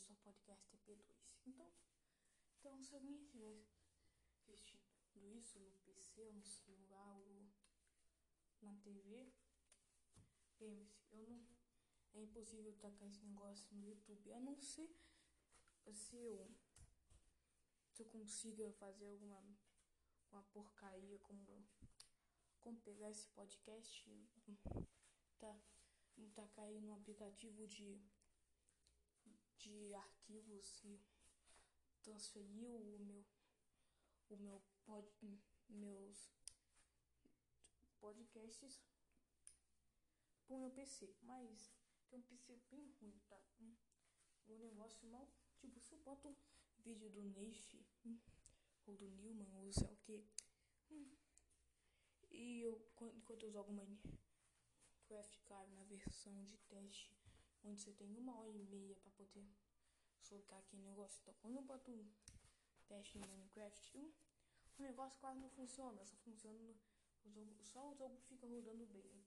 só podcast TP2. Então, então se alguém estiver assistindo isso no PC ou no celular ou na TV, lembre-se, eu não. É impossível tacar esse negócio no YouTube. A não ser se eu, se eu consiga fazer alguma uma porcaria como, como pegar esse podcast tá, tacar aí no aplicativo de, de arquivos e transferir o meu o meu pod, meus podcasts pro meu PC, mas tem um PC bem ruim, tá? Um negócio mal, tipo, se eu boto um vídeo do Neif ou do Newman ou sei o que, e eu enquanto eu jogo Minecraft, claro, na versão de teste, onde você tem uma hora e meia para poder soltar aquele negócio. Então, quando eu boto um teste em Minecraft, o negócio quase não funciona, só funciona no, jogo, só o jogo fica rodando bem.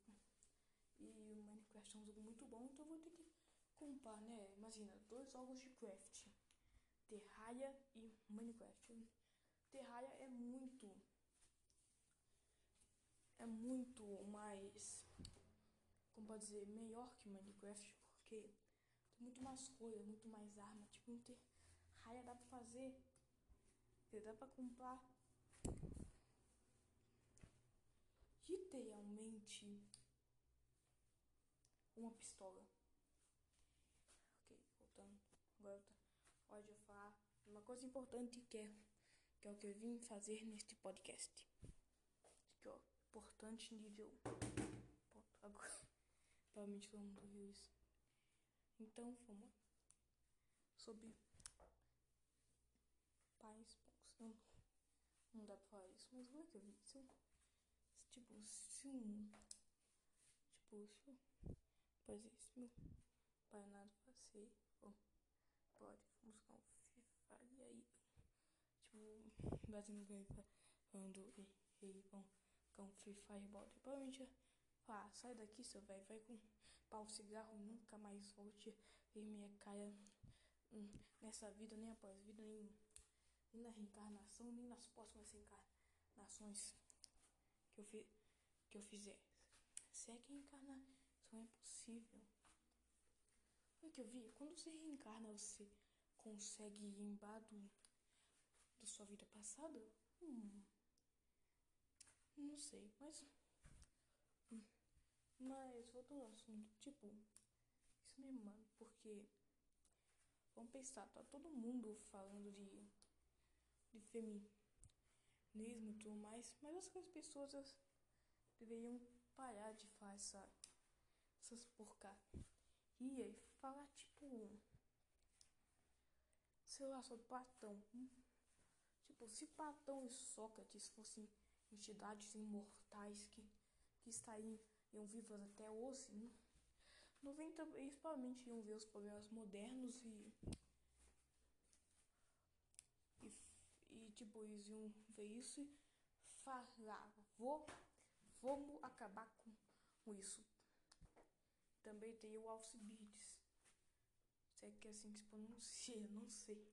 E o Minecraft é um jogo muito bom, então eu vou ter que comprar, né? Imagina, dois jogos de craft. Terraria e Minecraft. Terraria é muito é muito mais como pode dizer, melhor que Minecraft, porque tem muito mais coisa, muito mais arma, tipo, não ter raia dá pra fazer, dá pra comprar literalmente uma pistola. Ok, voltando. Agora pode eu falar uma coisa importante que é, que é o que eu vim fazer neste podcast. Que ó, importante nível. Agora, provavelmente todo mundo viu isso. Então, vamos sobre pais. Não, não dá pra falar isso, mas como é que eu vi? Tipo, se um. Tipo, se eu. Pois é, se meu pai nada passei, ou pode, vamos buscar um FIFA e aí. Tipo, batendo ele falando, ei, ei, vamos com um Free Fire bota. Provavelmente, ah, sai daqui, seu velho, vai com pau cigarro, nunca mais volte ver minha cara hum, nessa vida, nem após vida, nem, nem na reencarnação, nem nas próximas reencarnações que eu, fi, que eu fizer. Se é que reencarnação é possível. O que eu vi? Quando você reencarna, você consegue ir embado da sua vida passada? Hum, não sei, mas. Mas, voltando ao assunto, tipo, isso mesmo, mano, porque. Vamos pensar, tá todo mundo falando de. de feminismo e tudo mais, mas as pessoas deveriam parar de fazer essa, essas porcarias e falar tipo, sei lá, sobre Platão. Tipo, se Platão e Sócrates fossem entidades imortais que, que estariam vivas até hoje, 90 eles provavelmente iam ver os problemas modernos e, e e tipo, eles iam ver isso e falar, vou, vamos acabar com, com isso. Também tem o Alcibiades. Se é que é assim que se pronuncia, não sei.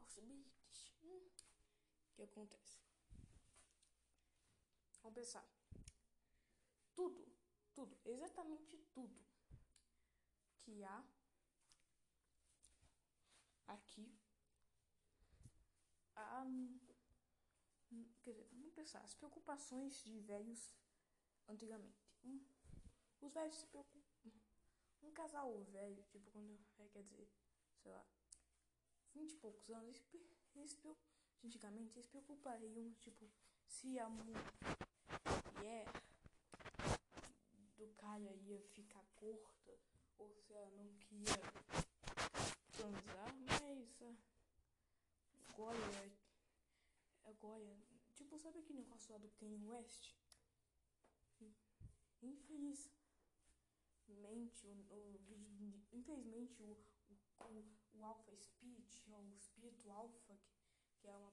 Alcibiades. Hum. O que acontece? Vamos pensar. Tudo, tudo, exatamente tudo que há aqui a. Quer dizer, vamos pensar, as preocupações de velhos antigamente. Os velhos se preocupam. Um casal velho, tipo, quando. É, quer dizer, sei lá, vinte e poucos anos, eles, eles, antigamente eles preocupariam, tipo, se a mulher do cara ia ficar curta ou se ela não queria transar, mas. Agora. Agora. Tipo, sabe aquele negócio lá do Kanye West? Infelizmente, o, infelizmente o, o, o Alpha Speech, ou o Espírito Alpha, que, que é uma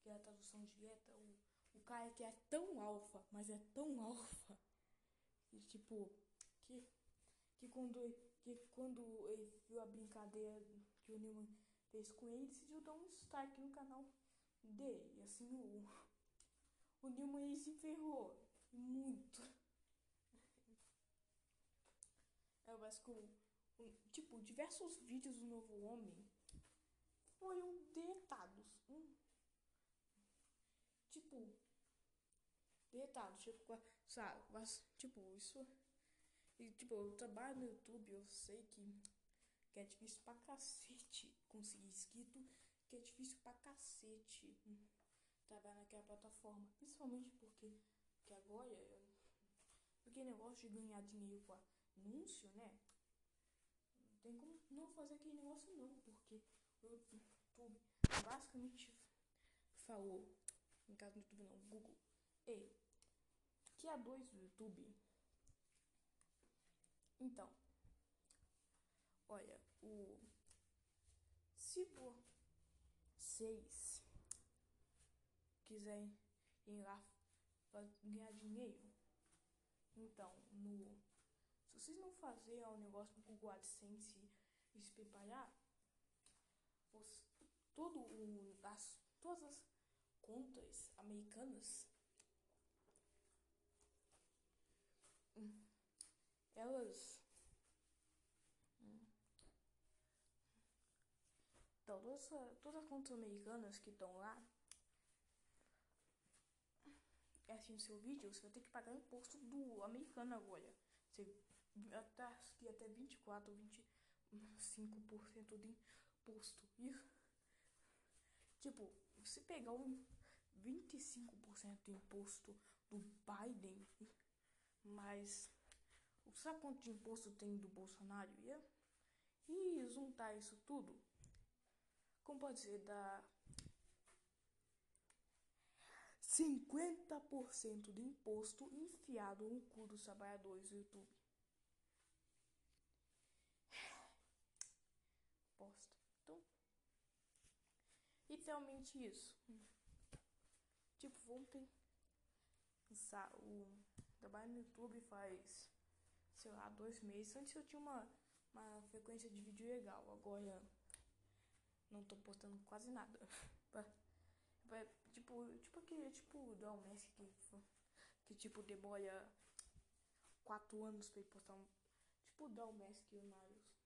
que é a tradução direta, o, o cara que é tão alfa, mas é tão alfa, que tipo, que, que quando, que quando ele viu a brincadeira que o Newman fez com ele, decidiu dar um strike no canal dele. E assim o, o Newman se ferrou muito. É, eu que um, tipo, diversos vídeos do novo homem foram deletados. Hum. Tipo, deletados, tipo, sabe, mas, tipo, isso. E, tipo, eu trabalho no YouTube, eu sei que, que é difícil pra cacete conseguir inscrito, que é difícil pra cacete trabalhar naquela plataforma. Principalmente porque que agora eu, porque negócio de ganhar dinheiro com anúncio, né? Não tem como não fazer aquele negócio não, porque o YouTube basicamente falou, no caso do YouTube não, Google, e que a dois do YouTube. Então, olha, o se vocês quiserem ir lá ganhar dinheiro, então no se vocês não fazerem o negócio do Google AdSense e se preparar, todo o, as, todas as contas americanas elas então, todas, todas as contas americanas que estão lá assistindo seu vídeo, você vai ter que pagar imposto do americano agora. Você até, que até 24 ou 25% de imposto. Tipo, se pegar um 25% de imposto do Biden, mas sabe quanto de imposto tem do Bolsonaro? E, e juntar isso tudo, como pode ser, da 50% de imposto enfiado no cu dos trabalhadores do YouTube. Bosta. Então, literalmente isso. Tipo, pensar. O trabalho no YouTube faz, sei lá, dois meses. Antes eu tinha uma, uma frequência de vídeo legal. Agora não tô postando quase nada. Tipo, tipo aquele, tipo, do Messi que, que tipo demora quatro anos pra ele postar um. Tipo o Del Messi e o Niles.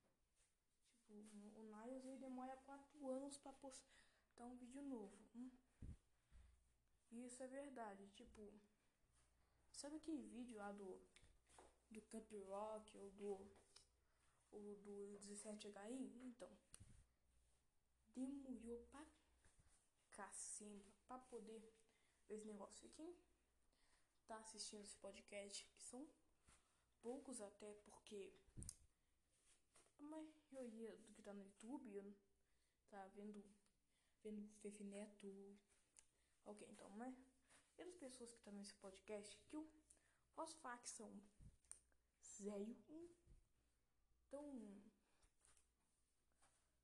Tipo, o Niles ele demora quatro anos pra postar um vídeo novo. Hum? Isso é verdade, tipo. Sabe aquele vídeo lá do. Do Camp Rock ou do. Ou do 17HI? Então. Demorou pra cacimba para poder ver esse negócio. Quem tá assistindo esse podcast, que são poucos até porque a maioria do que tá no YouTube tá vendo vendo Fefe Neto. Ok, então, mas e as pessoas que estão tá nesse podcast que eu posso falar que são zero. Então,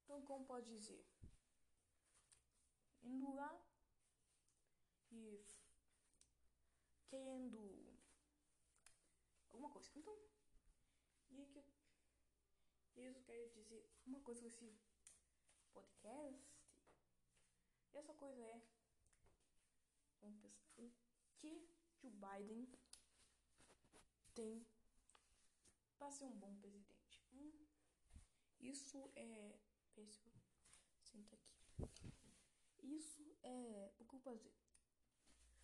então como pode dizer? indo lá e querendo alguma coisa. Então, e que isso quer dizer uma coisa com esse podcast. E essa coisa é vamos pensar o que Joe Biden tem ser um bom presidente. Hum, isso é. Pessoal, senta aqui. Isso é o que eu vou fazer.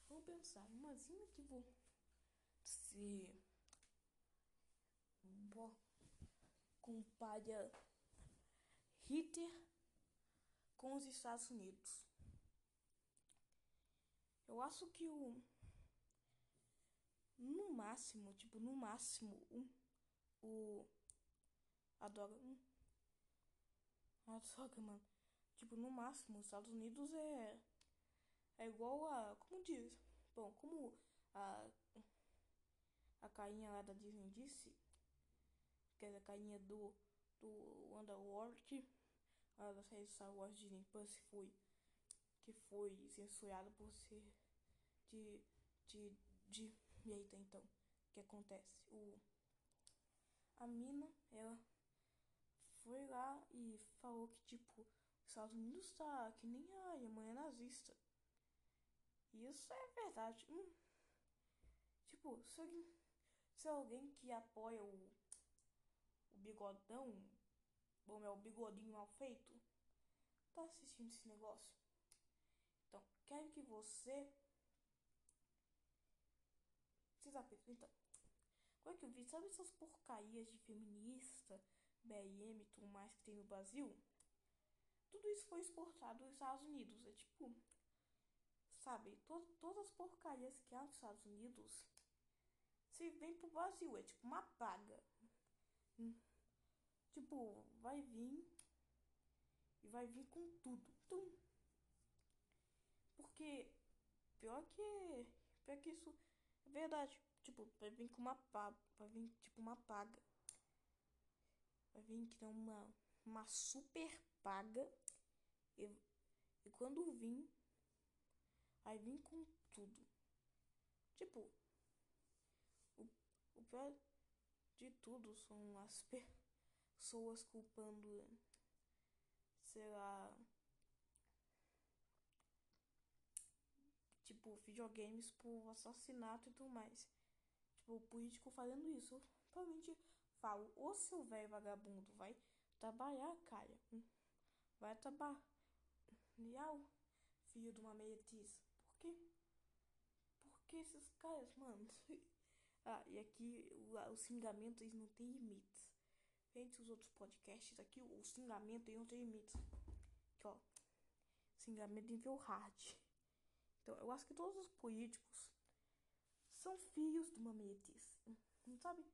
Vamos pensar, imagina que você compara Hitler com os Estados Unidos. Eu acho que o no máximo, tipo, no máximo, um, o a droga, um, a droga, mano Tipo, no máximo, os Estados Unidos é. É igual a. Como diz? Bom, como a. A cainha lá da Disney disse. Que é a cainha do. Do Underworld. A da série Star Wars Disney Plus foi. Que foi censurada por ser. De. De. De. Eita, então. O que acontece? O. A mina, ela foi lá e falou que, tipo, os Estados Unidos tá que nem a Alemanha nazista. Isso é verdade. Hum. Tipo, se alguém, se alguém que apoia o, o bigodão, é o bigodinho mal feito, tá assistindo esse negócio. Então, quero que você. Vocês apertam. Então, é que eu vi? Sabe essas porcarias de feminista, BLM e tudo mais que tem no Brasil? Tudo isso foi exportado dos Estados Unidos. É tipo. Sabe? To todas as porcarias que há nos Estados Unidos se vem pro Brasil. É tipo uma praga. Tipo, vai vir e vai vir com tudo. Tum. Porque pior que pior que isso é verdade. Tipo, vai vir com uma pá, vai vir tipo uma paga. Vai vir tem uma uma super paga e, e quando vir vai vir com tudo. Tipo, o, o pior de tudo são as pessoas culpando sei lá, tipo, videogames por assassinato e tudo mais. Tipo, o político fazendo isso. Eu realmente falo, ô seu velho vagabundo, vai trabalhar, cara. Hum, vai trabalhar, filho de uma meietice. Por quê? Porque esses caras, mano. ah, e aqui os xingamentos não tem limites entre os outros podcasts aqui, o xingamento não tem limites. Aqui, ó. Xingamento nível hard. Então, eu acho que todos os políticos são filhos de uma metice. Não sabe?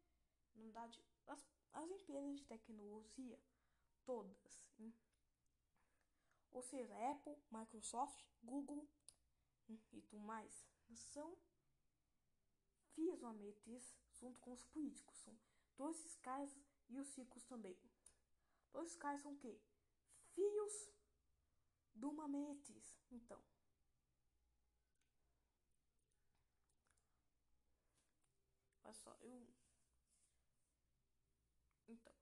Na verdade, as, as empresas de tecnologia, todas. Hein? Ou seja, Apple, Microsoft, Google hein? e tudo mais, são filhos de uma metice junto com os políticos. São todos esses caras e os ricos também. Dois caras são o quê? Filhos de uma metis. Então. Só, eu. Então.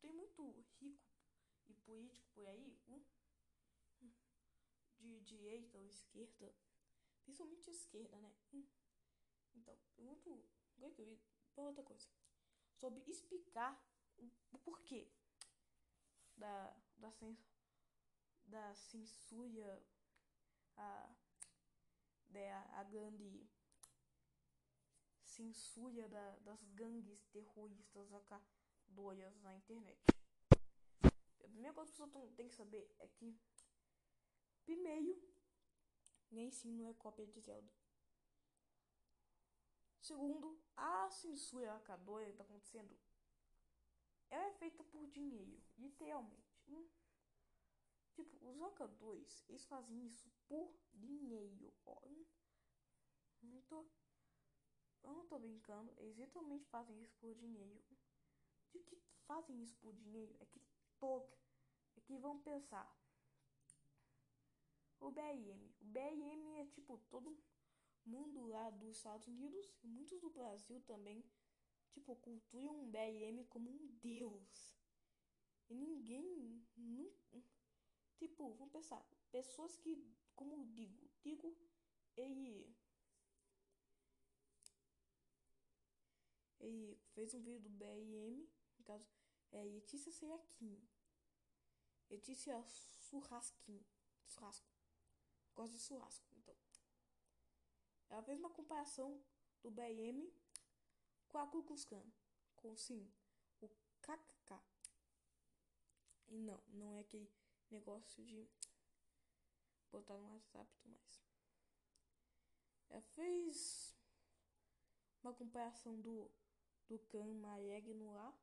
Tem muito rico e político por aí. De direita ou esquerda. Principalmente esquerda, né? Então, tem muito. Agora. Outra coisa sobre explicar o, o porquê da, da, da censura, a, da, a grande censura da, das gangues terroristas acadoras na internet. A primeira coisa que você tem que saber é que, primeiro, nem sim não é cópia de Zelda. Segundo, a censura lacradora que está acontecendo ela é feita por dinheiro, literalmente. Hum. Tipo, os locadores, eles fazem isso por dinheiro. Ó, hum. não tô, eu não tô brincando, eles literalmente fazem isso por dinheiro. De que fazem isso por dinheiro é que todo, é que vão pensar. O BRM, o BRM é tipo todo mundo lá dos Estados Unidos e muitos do Brasil também, tipo, cultuam um BLM como um deus. E ninguém. Tipo, vamos pensar, pessoas que, como digo, digo, ele. Ele fez um vídeo do BLM, no caso, é Letícia Seriaquim. Letícia Churrasquim. Churrasco. Gosto de churrasco, então. Ela fez uma comparação do BM com a Ku. Com sim, o KKK. E não, não é aquele negócio de botar no WhatsApp e tudo mais. Ela fez uma comparação do, do Khan Maregno lá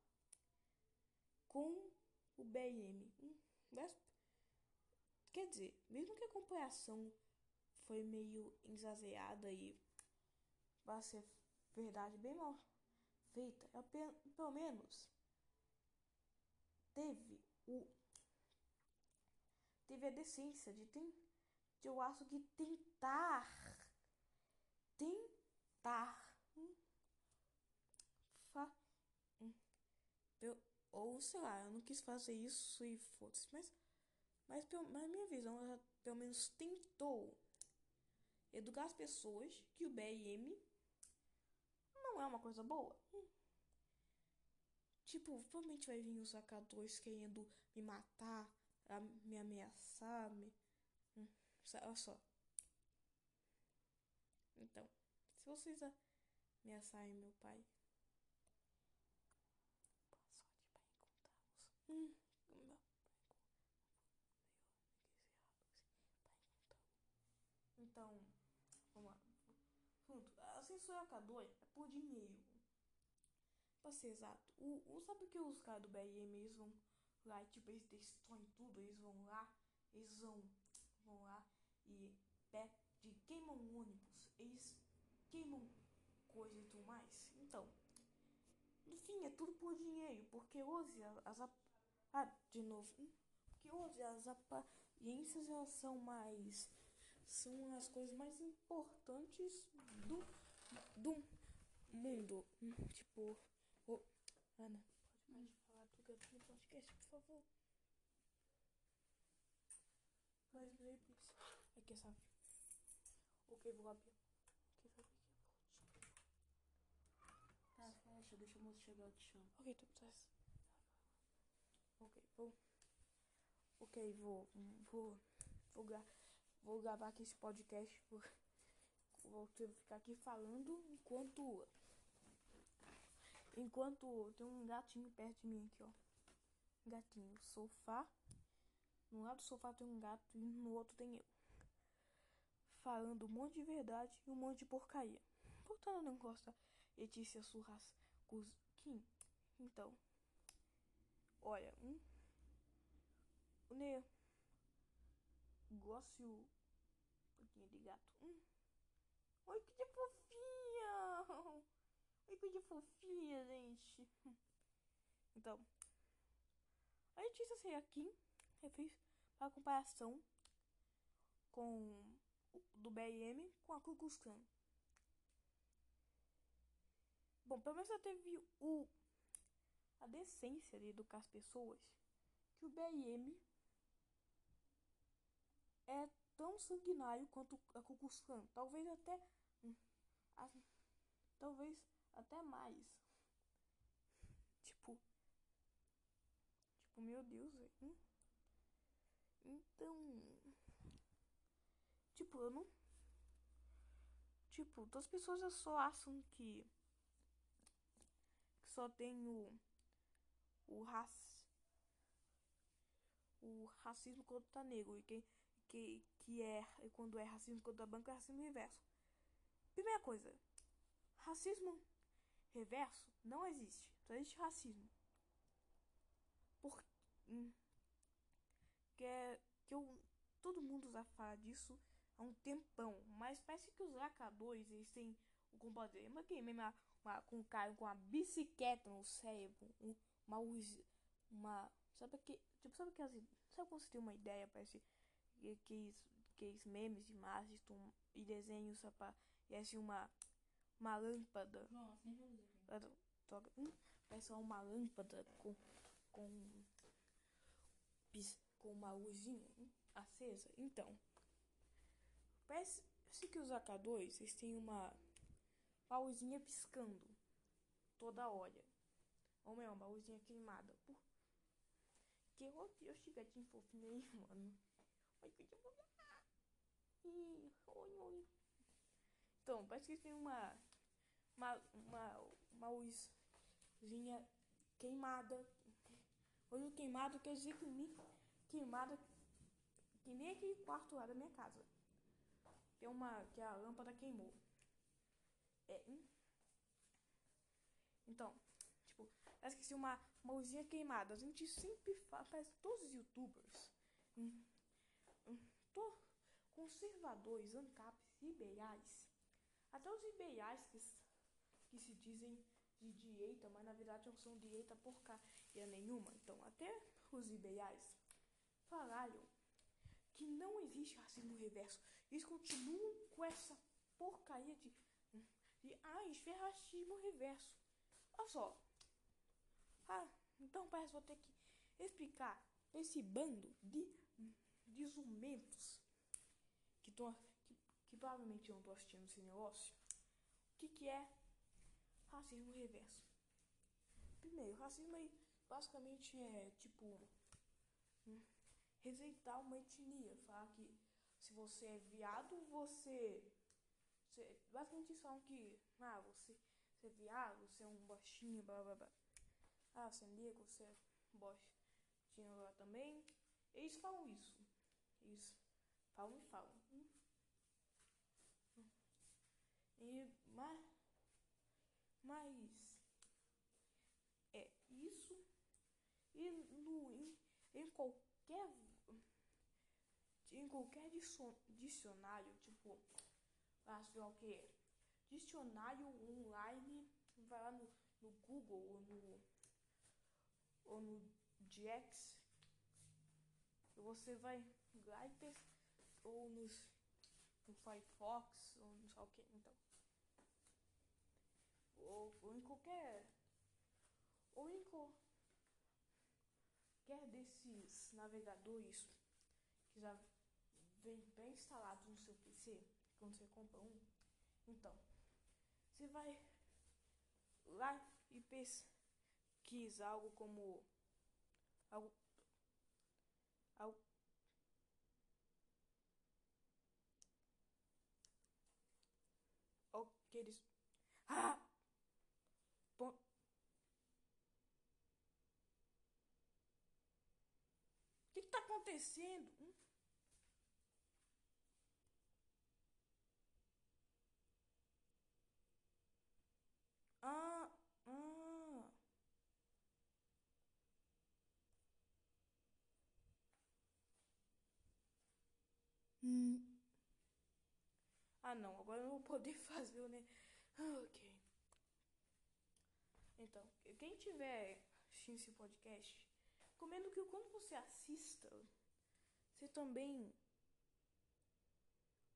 com o BM. Hum, quer dizer, mesmo que a comparação foi meio exagerada e vai ser verdade bem mal feita. Eu, pelo menos teve o teve a decência de de eu acho que tentar tentar hum, fa, hum, eu, Ou sei lá, eu não quis fazer isso e foda-se. Mas, mas, na minha visão, ela pelo menos tentou educar as pessoas que o BM não é uma coisa boa. Tipo, provavelmente vai vir os sacadores querendo me matar, me ameaçar, me. Hum, olha só. Então, se vocês ameaçarem meu pai. Boa sorte para então, vamos lá. A censura K2 é por dinheiro. Pra ser exato. O, o, sabe que os caras do BRM eles vão lá e tipo, eles destroem tudo. Eles vão lá, eles vão, vão lá e pé de queimam ônibus. Eles queimam coisa e tudo mais. Então, no fim é tudo por dinheiro. Porque hoje as. Ah, de novo. Hum? Porque hoje as aparências elas são mais. São as coisas mais importantes do, do mundo. Hum, tipo. Oh, Ana, pode mais falar do que eu no podcast, por favor. Mais vezes. Aqui essa. Ok, vou abrir. Ok, vou abrir aqui. Tá, fecha, deixa o moço chegar, eu te chamo. Ok, tu tá. Vou. Ok, vou. Vou. Vou, gra vou gravar aqui esse podcast. Vou, vou ficar aqui falando enquanto Enquanto tem um gatinho perto de mim aqui, ó. Gatinho, sofá. No lado do sofá tem um gato e no outro tem eu. Falando um monte de verdade e um monte de porcaria. Voltando ao negócio Letícia Surras Kim. Então. Olha, um. O Ney. Gosto um pouquinho de gato. Hum. Oi, que fofinha! Ai, coisa fofinha, gente. Então, a Letícia saiu aqui, eu fiz uma comparação com do BRM com a Ku Klux Klan. Bom, pelo menos ela teve o, a decência de educar as pessoas que o BRM é tão sanguinário quanto a Ku Klux Klan. Talvez até... Hum, a, talvez até mais. Tipo. Tipo, meu Deus, velho. Então. Tipo, eu não. Tipo, as pessoas só acham que. Que só tem o. O rac... O racismo contra negro. E quem. Que, que é. Quando é racismo contra branco é racismo inverso. Primeira coisa. Racismo reverso não existe. Só existe racismo. Por hum, que é que eu todo mundo já fala disso há um tempão, mas parece que os lacadores eles têm o problema que mesmo uma, com um cara com uma bicicleta no cérebro, uma uma sabe que tipo sabe que sabe quando você tem uma ideia parece que que, que memes de imagens e desenhos para e assim uma uma lâmpada. Nossa, nem vou. Hum, parece uma lâmpada com, com, com uma luzinha hum, acesa. Então, parece que os AK2 eles têm uma, uma luzinha piscando toda hora. Ou melhor, uma luzinha queimada. Por... Que eu, eu chegadinho fofinho aí, mano. Então, parece que tem uma, uma, uma, uma luzinha queimada. Olho queimado quer dizer que nem queimada que nem aquele quarto lá da minha casa. Tem uma que a lâmpada queimou. É. Hum? Então, tipo, parece que se uma, uma luzinha queimada, a gente sempre fala, parece todos os youtubers. Hum, conservadores, ancaps, liberais até os liberais que, que se dizem de direita, mas na verdade não são direita porcaria nenhuma. Então, até os liberais falaram que não existe racismo reverso. Eles continuam com essa porcaria de, de ah, isso é racismo reverso. Olha só. Ah, Então parece que vou ter que explicar esse bando de, de zumentos que, tô, que, que provavelmente eu não tô assistindo esse negócio. O que, que é racismo reverso? Primeiro, racismo aí basicamente é tipo hum, rejeitar uma etnia, falar que se você é viado, você, você basicamente falam que ah, você, você é viado, você é um baixinho, blá blá blá. Ah, você é negro, você é baixinho lá também. Eles falam isso. Eles falam e falam. E, mas, mas é isso e no, em, em qualquer em qualquer dicionário, tipo, acho o que dicionário online, vai lá no, no Google ou no ou no Jax, você vai e ou nos no Firefox ou não sei o que, então. Ou, ou em qualquer ou em qualquer desses navegadores que já vem bem instalado no seu PC quando você compra um então você vai lá e pesquisa algo como algo aqueles ah Bom, o que está acontecendo? Hum? Ah, ah. Hum. Ah, não, agora eu não vou poder fazer, né? Ok. Então, quem tiver assistindo esse podcast, recomendo que quando você assista, você também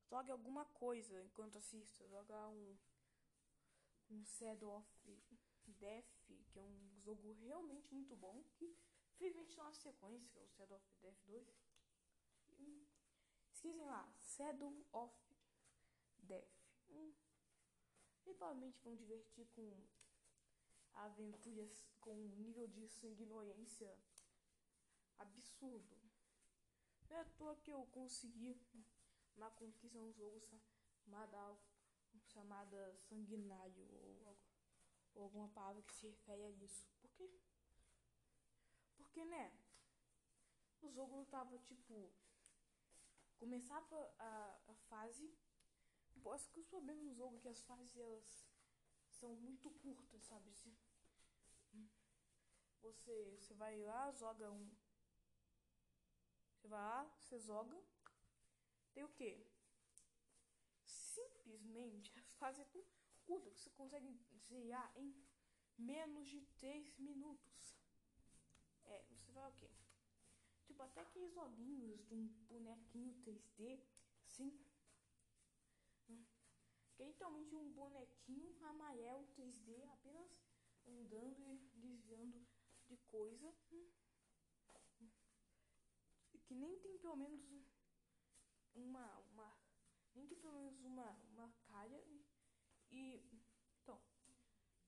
jogue alguma coisa enquanto assista. Joga um, um Shadow of Death, que é um jogo realmente muito bom, que felizmente não há sequência, que é o Shadow of Death 2. Esquecem lá, Shadow of Death. Hum. E provavelmente vão divertir com aventuras com um nível de sanguinolência absurdo. Não é à toa que eu consegui uma conquista no jogo chamada, chamada sanguinário ou, ou alguma palavra que se refere a isso. Por quê? Porque, né? O jogo tava tipo. Começava a, a fase. Posso que os problemas no jogo é que as fases elas são muito curtas, sabe? Você, você vai lá, joga um. Você vai lá, você joga. Tem o quê? Simplesmente a fase é tão curta que você consegue zerar em menos de 3 minutos. É, você vai o quê? Tipo, até aqueles joguinhos de um bonequinho 3D, sim. Literalmente um bonequinho amarelo 3D apenas andando e desviando de coisa. Que nem tem pelo menos uma uma nem tem pelo menos uma uma calha e, então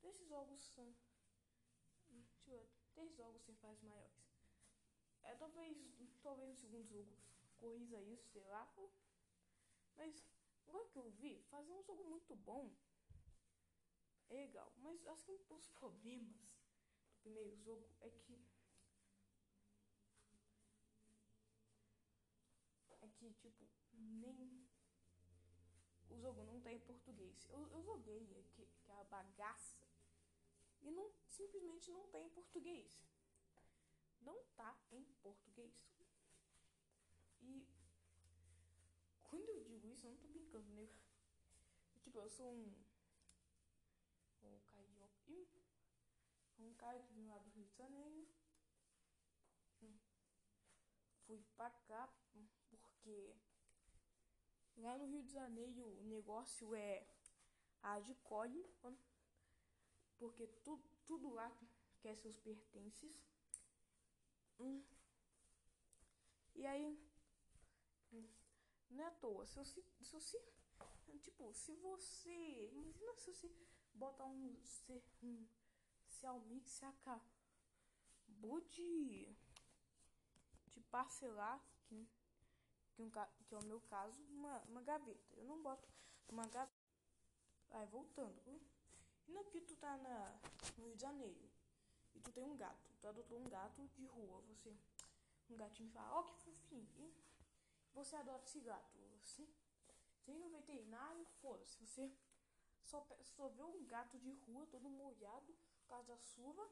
desses jogos são três jogos sem fases maiores. É talvez talvez no segundo jogo corrija isso sei lá. Mas Agora que eu vi, fazer um jogo muito bom é legal. Mas acho que um dos problemas do primeiro jogo é que. É que, tipo, nem. O jogo não tá em português. Eu, eu joguei aqui, que é a bagaça. E não, simplesmente não tá em português. Não tá em português. E quando eu digo isso, eu não tô né? Tipo, eu sou um. Um carioca. Um cara que vem lá do Rio de Janeiro. Hum. Fui pra cá porque lá no Rio de Janeiro o negócio é a de colhe, porque tudo, tudo lá quer seus pertences. Hum. E aí, hum, não é à toa, se você, se você, tipo, se você, imagina se você botar um, se, um Xiaomi que você acabou de, de parcelar, que, que, um, que é o meu caso, uma, uma gaveta. Eu não boto uma gaveta. Aí, voltando. Imagina que tu tá na, no Rio de Janeiro e tu tem um gato. Tu adotou um gato de rua. Você, um gatinho fala, ó oh, que fofinho. Você adota esse gato. Você, você ir no veterinário, foda-se. Você só, só vê um gato de rua todo molhado por causa da chuva.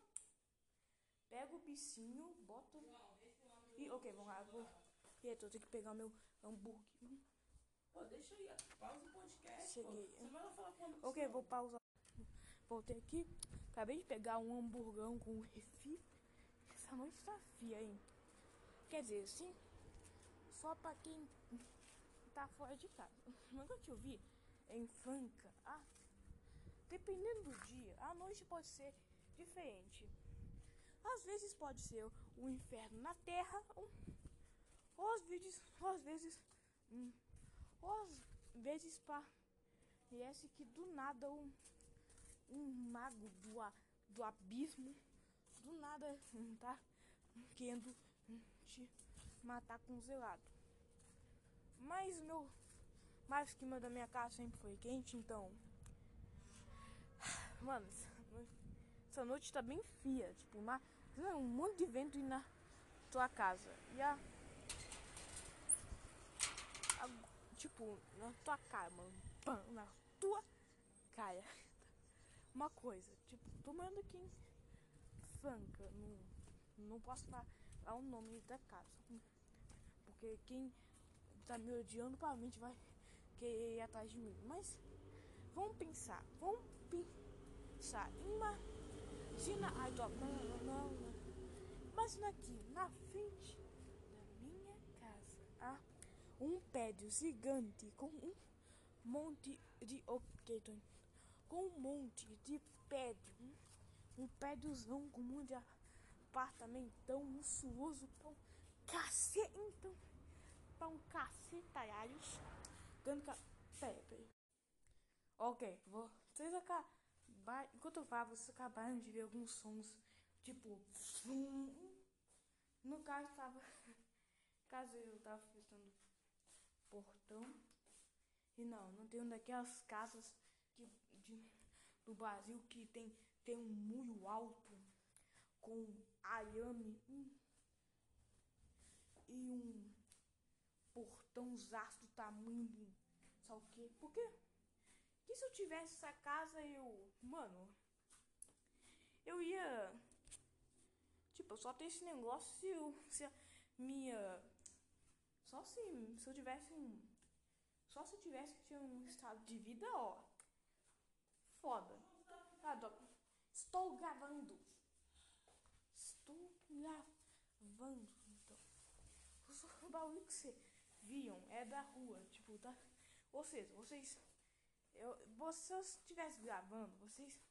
Pega o bicinho, bota. E, ok, vamos lá. Vou, e aí, eu tenho que pegar meu hambúrguer. Pô, deixa aí, pausa o podcast. Cheguei. Pô. Você vai lá falar quando Ok, vou pausar. Voltei aqui. Acabei de pegar um hamburgão com refri. Essa noite tá fia, hein? Quer dizer, sim, só pra quem tá fora de casa. Mas quando eu vi em Franca, ah, dependendo do dia, a noite pode ser diferente. Às vezes pode ser o inferno na terra, ou, ou às vezes, ou às vezes, hum, ou às vezes parece que do nada um, um mago do, do abismo do nada tá querendo te matar com zelado. Mas meu mas o clima da minha casa sempre foi quente, então. Mano, essa noite tá bem fria, tipo, uma, um monte de vento na tua casa. E a, a tipo, na tua cara, mano. Na tua cara. Uma coisa, tipo, tô morando aqui em Franca, não, não posso falar o nome da casa. Porque quem tá me odiando provavelmente vai querer ir atrás de mim. Mas vamos pensar, vamos pensar. Imagina. Ai, tô, não, não, não. Imagina aqui, na frente da minha casa, há um prédio gigante com um monte de. Ok, com um monte de prédio. Um, um prédiozão com um monte de apartamentão luxuoso um cacete. Então, pra um cacetalhos. Dando ca... Pera, pera. Ok. Vocês acabaram. Enquanto eu falo, vocês acabaram de ver alguns sons. Tipo. No caso, tava. Caso eu tava fechando portão. E não, não tem uma daquelas casas que, de, do Brasil que tem, tem um muro alto com arame hum, e um portãozaço do tamanho sabe o quê? Por quê? Que se eu tivesse essa casa, eu... Mano... Eu ia... Tipo, eu só ter esse negócio se eu... Se a minha... Só se, se eu tivesse um... Só se eu tivesse ter um estado de vida, ó. Foda. Ah, Estou gravando. Estou gravando, então. O barulho que você viam é da rua, tipo, tá? Ou seja, vocês. Eu, se eu estivesse gravando, vocês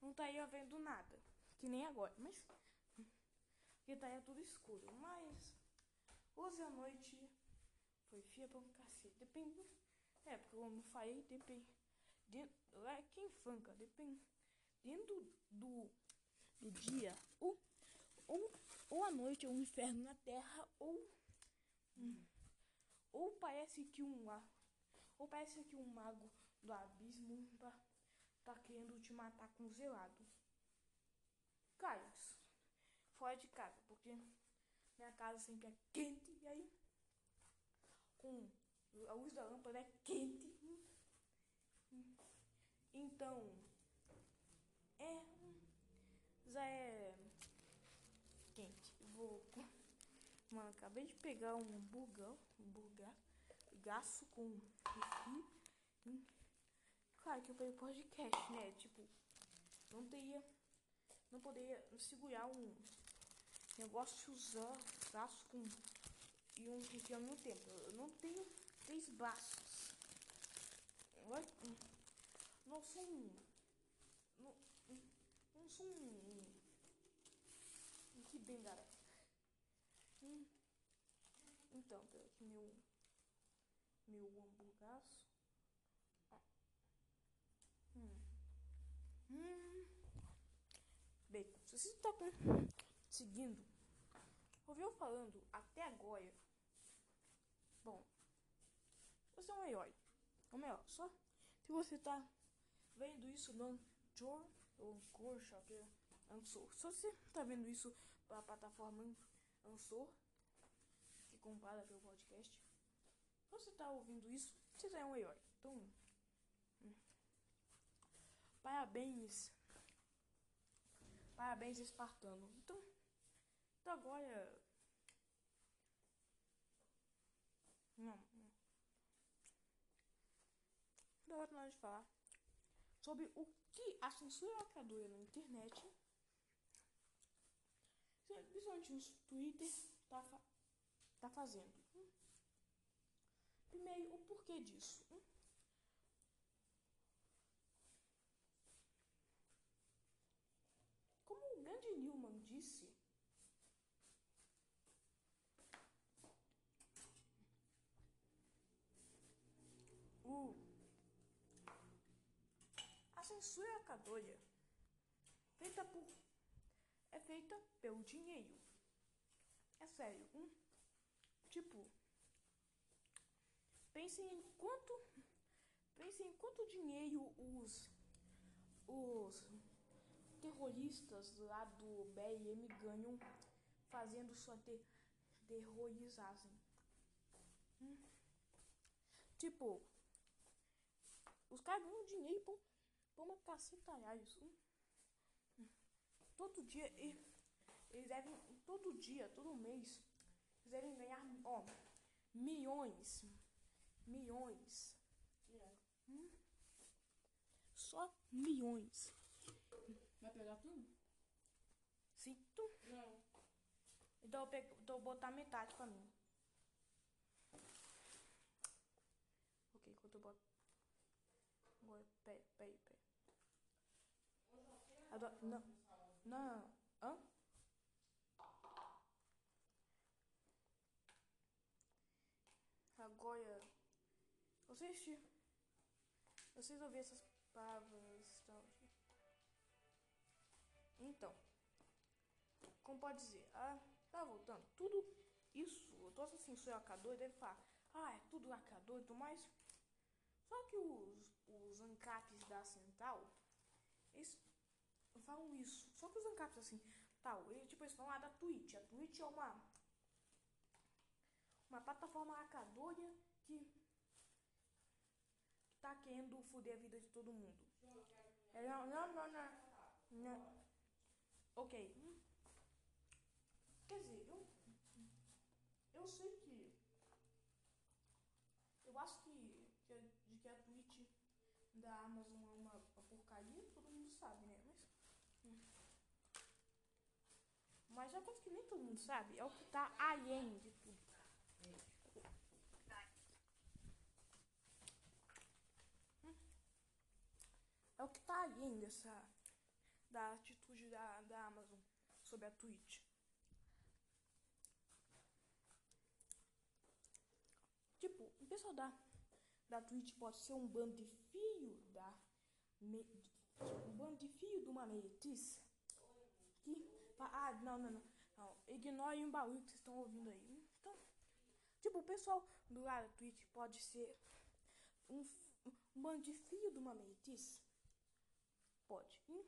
não estariam vendo nada. Que nem agora, mas. Que estaria tudo escuro. Mas. Hoje à noite foi fia pra um cacete. Depende. É, porque eu falei, depende. É quem fanca, depende. Dentro do, do dia, ou, ou, ou à noite é um inferno na terra, ou. Hum, ou parece que um ou parece que um mago do abismo tá, tá querendo te matar com zelado. Caio, fora de casa, porque minha casa sempre é quente e aí com a luz da lâmpada é quente. Então é já é quente. Vou Mano, acabei de pegar um burgão, um gasto com refri. Hum. Claro que eu peguei podcast, né? Tipo, não teria. Não poderia segurar um negócio de usar braço com e um refri ao mesmo tempo. Eu não tenho três braços. Não sou um. Não, não sou um. bem garoto. Hum. Então, meu, meu hamburgaço. Hum. Hum. Bem, se você está seguindo, ouviu falando até agora, bom, você é um herói. Ou melhor, só se você está vendo isso no Anchor ou Coxa, que é Ansor. Se você está vendo isso pela plataforma Ansor, que compara pelo podcast, você está ouvindo isso, você já é um herói. Então, hum. parabéns. Parabéns, espartano. Então, então agora. Não, não. Agora nós vamos falar sobre o que a censura lacradora na internet, principalmente no Twitter, tá, fa tá fazendo. Hum. Primeiro, o porquê disso. Hum. Como o grande Newman disse, o a censura acadôria feita por é feita pelo dinheiro. É sério, um tipo pense em quanto pense em quanto dinheiro os os terroristas lá do BRM ganham fazendo sua ter terrorizagem. Hum. Tipo, os caras ganham dinheiro por por uma caceta isso. Todo dia, eles devem, todo dia, todo mês, devem ganhar, ó, milhões, milhões. Hum? Só milhões. Vai pegar tudo? Sim, tu. Não. Então eu, pego, então eu vou botar metade pra mim. Ok, enquanto eu boto. Agora, peraí, peraí, peraí. Adoro, não, não, hã? Agora, vocês, vocês ouviram essas palavras, então, como pode dizer, ah, tá voltando, tudo isso, toda essa censura lacradora deve falar, ah, é tudo lacrador e tudo mais, só que os, os ANCAPs da Central, eles falam isso. Só que os ANCAPs, assim, tal, eles, tipo, eles falam ah, da Twitch. A Twitch é uma, uma plataforma lacradora que, que tá querendo foder a vida de todo mundo. É, não, não, não, não, não. Ok. Quer dizer, eu, eu sei que eu acho que, que, de que a Twitch da Amazon é uma, uma porcaria, todo mundo sabe, né? Mas. Mas a coisa que nem todo mundo sabe é o que tá além de tudo. Hum. É o que tá além dessa. da atitude da, da Amazon sobre a Twitch. Tipo, o pessoal da, da Twitch pode ser um bando de fio da. Me, um bando de fio de uma. Que. Ah, não, não, não. não. Ignore o barulho que vocês estão ouvindo aí. Então, tipo, o pessoal do lado da Twitch pode ser um, um bando de fio de uma. Pode. Hum?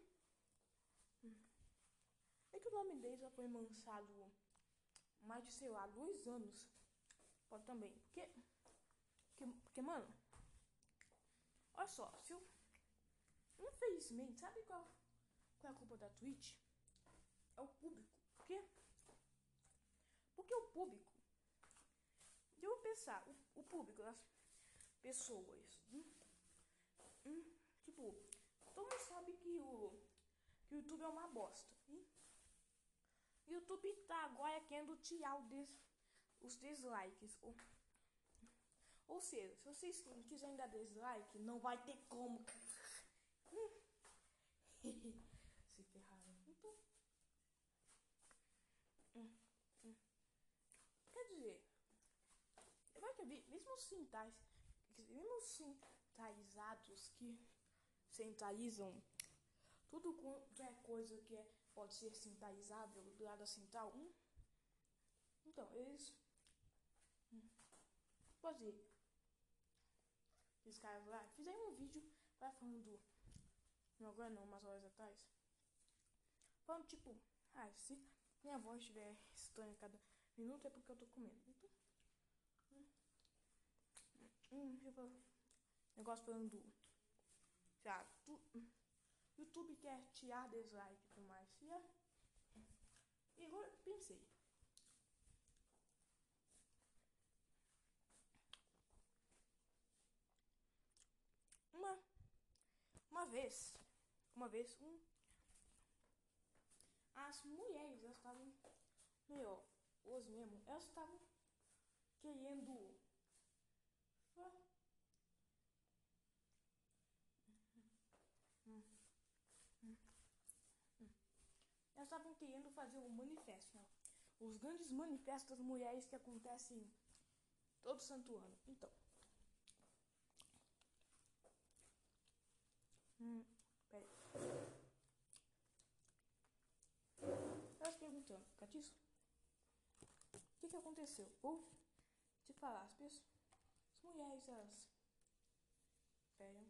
Hum. É que o nome deles já foi lançado mais de, sei lá, dois anos. Pode também. Porque. Porque, porque mano. Olha só, se eu. Infelizmente, sabe qual, qual é a culpa da Twitch? É o público. Por quê? Porque o público. Eu pensar, o, o público, as pessoas. Hum, hum, tipo, todo mundo sabe que o, que o YouTube é uma bosta. Hum? YouTube tá agora querendo tirar des, os dislikes. Ou, ou seja, se vocês quiserem dar dislike, não vai ter como. Se ferraram. Então. dizer, vai que mesmo os cintais, mesmo os centralizados que centralizam tudo quanto é coisa que é, pode ser centralizável do lado central, hum, então, eles hum, fazer esses caras lá fizeram um vídeo vai falando não agora não, umas horas atrás. Falando tipo ah, se minha voz estiver estranha cada minuto é porque eu tô comendo então hum, tipo, negócio falando já tu, hum, YouTube quer tirar dislike e tudo mais. E, e agora pensei. Uma, uma vez, uma vez, um, as mulheres, elas estavam, melhor, os mesmo, elas estavam querendo elas estavam querendo fazer um manifesto, né? os grandes manifestos das mulheres que acontecem todo santo ano. Então, Hum, peraí. Elas perguntando, Catiço, o que, que aconteceu? Ou, te falar, as pessoas, as mulheres, elas. Peraí.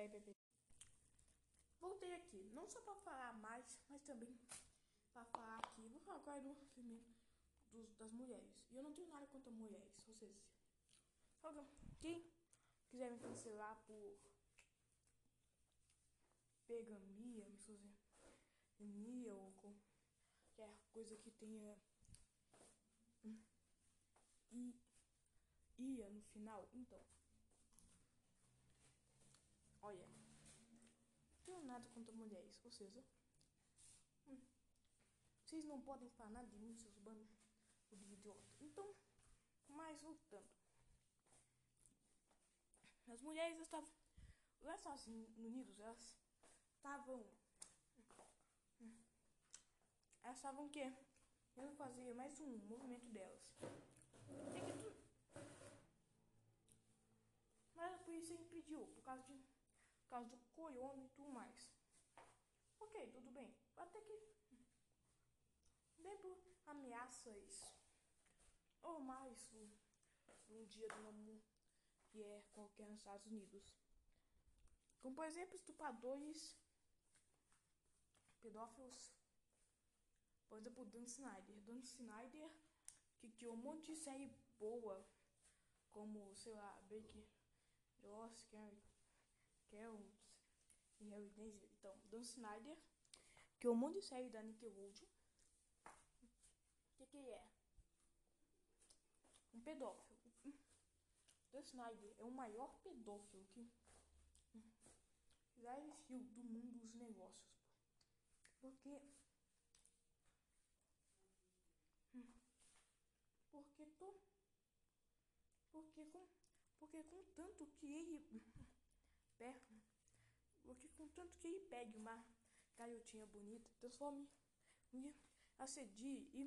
Peraí, peraí. Voltei aqui, não só para falar mais, mas também para falar aqui. Vou falar agora do filme dos, das mulheres. E eu não tenho nada contra mulheres, ou seja, quem quiser me cancelar por pegamia, misoginia ou qualquer coisa que tenha e ia no final, então Olha, tenho nada contra mulheres, ou seja, hum, vocês não podem falar nada de mim, seus bandos de idiota. Então, mais voltando. As mulheres estavam. Lá Estados Unidos, elas estavam. Elas estavam o quê? Querendo fazer mais um movimento delas. Mas a polícia impediu, por causa de causa do corona e tudo mais. Ok, tudo bem. Até que por ameaças ou mais um, dia do amor que é qualquer nos Estados Unidos. Como por exemplo estupradores, pedófilos, por exemplo Dan Snyder. Dan Snyder que criou um monte de série boa, como, sei lá, Baker, Joss, Carrie que é o então, Dan Snyder, que é um monte de série da Nickelodeon. O que, que é? Um pedófilo. Dan Snyder é o maior pedófilo que já existiu do mundo dos negócios. Porque. Porque tô. Porque com. Porque com tanto que ele perto, porque contanto que ele pegue uma garotinha bonita, transforme, acedie e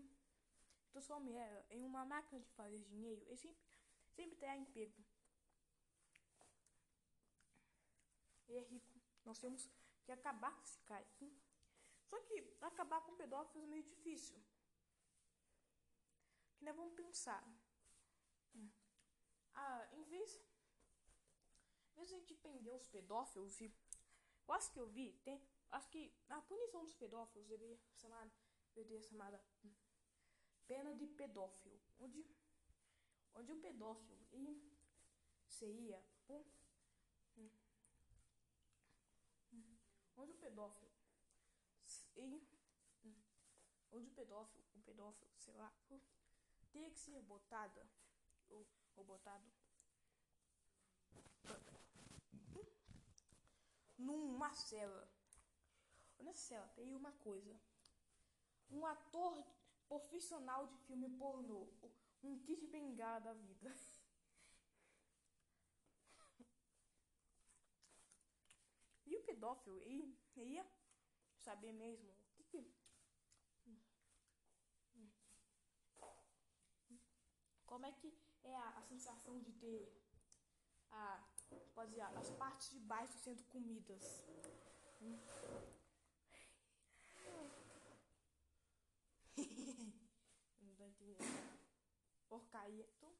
transforme ela em uma máquina de fazer dinheiro, ele sempre, sempre terá emprego. Ele é rico. Nós temos que acabar com esse cara. Só que acabar com pedófilos é meio difícil. Que nós vamos pensar. Hum. Ah, em vez a gente prender os pedófilos e. Eu acho que eu vi, tem. Acho que a punição dos pedófilos deveria ser chamada, deveria ser chamada pena de pedófilo. Onde, onde o pedófilo ele seria. Um, onde o pedófilo. Ele, onde o pedófilo, o pedófilo, sei lá, teria que ser botada ou, ou botado numa cela. Nessa cela tem uma coisa. um ator profissional de filme pornô. Um kit bengala da vida. E o pedófilo, ele, ele ia saber mesmo o que, que como é que é a, a sensação de ter a, pode as partes de baixo sendo comidas. Hum. Não tô entendendo. Porcaria. Então,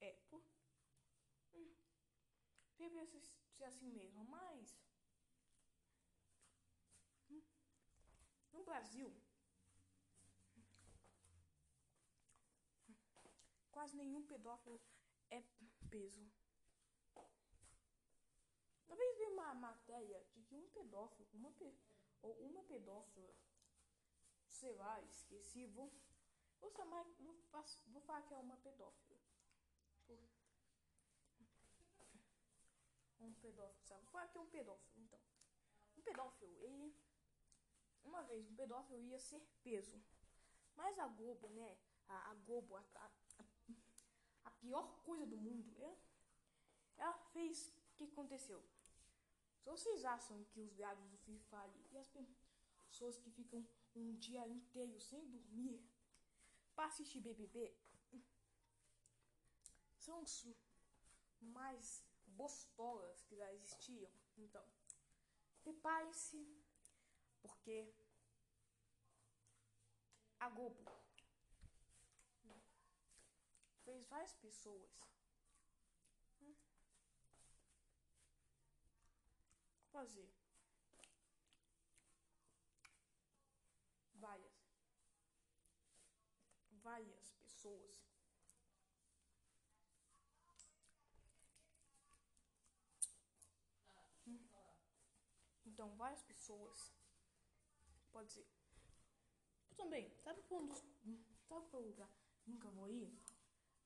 É, por. Hum, assim mesmo, mas. No Brasil. Quase nenhum pedófilo é peso. Uma vez vi uma matéria de que um pedófilo, uma pe, ou uma pedófila, sei lá, esqueci, vou, vou chamar, vou, vou falar que é uma pedófila. Por, um pedófilo, sabe? Vou falar que é um pedófilo, então. Um pedófilo, ele. Uma vez, um pedófilo ia ser peso. Mas a Globo, né? A, a Globo, a, a, a, pior coisa do mundo, ela, ela fez. O que aconteceu? Se vocês acham que os gados do Fire e as pessoas que ficam um dia inteiro sem dormir para assistir BBB são os mais bostolas que já existiam. Então, prepare-se, porque a Globo. Fez várias pessoas. Hum, fazer. Várias. Várias pessoas. Então, várias pessoas. Pode ser. Eu também. Sabe quando. Sabe qual lugar nunca vou ir?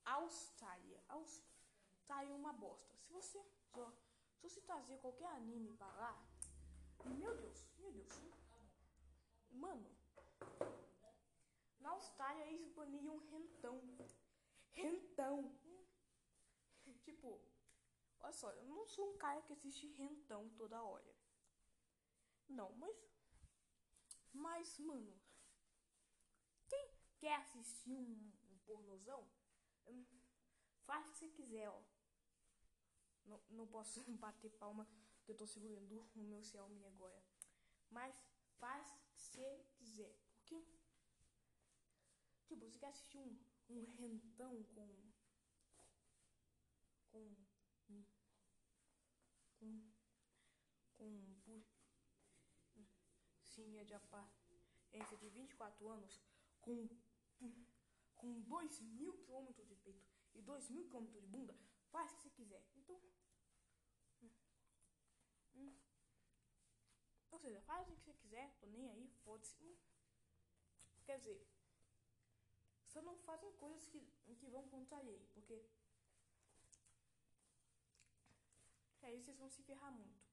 Austrália. Austrália é uma bosta. Se você. Só, se você trazer qualquer anime pra lá. Meu Deus, meu Deus. Mano. Na Austrália eles baniam rentão. Rentão. Tipo, olha só, eu não sou um cara que assiste rentão toda hora. Não, mas. Mas, mano. Quem quer assistir um, um pornozão? Hum, faz o que você quiser, ó. Não, não posso bater palma que eu tô segurando o meu Xiaomi agora. Mas faz o que você quiser. Porque. Tipo, você quer assistir um, um rentão com. Com. Com. Com. com tinha de aparência de 24 anos com, com 2 mil quilômetros de peito e 2 mil quilômetros de bunda, faz o que você quiser. Então. Hum, hum, ou seja, faz o que você quiser, tô nem aí, foda-se. Hum. Quer dizer, só não fazem coisas que, que vão contra ele, porque. Aí vocês vão se ferrar muito.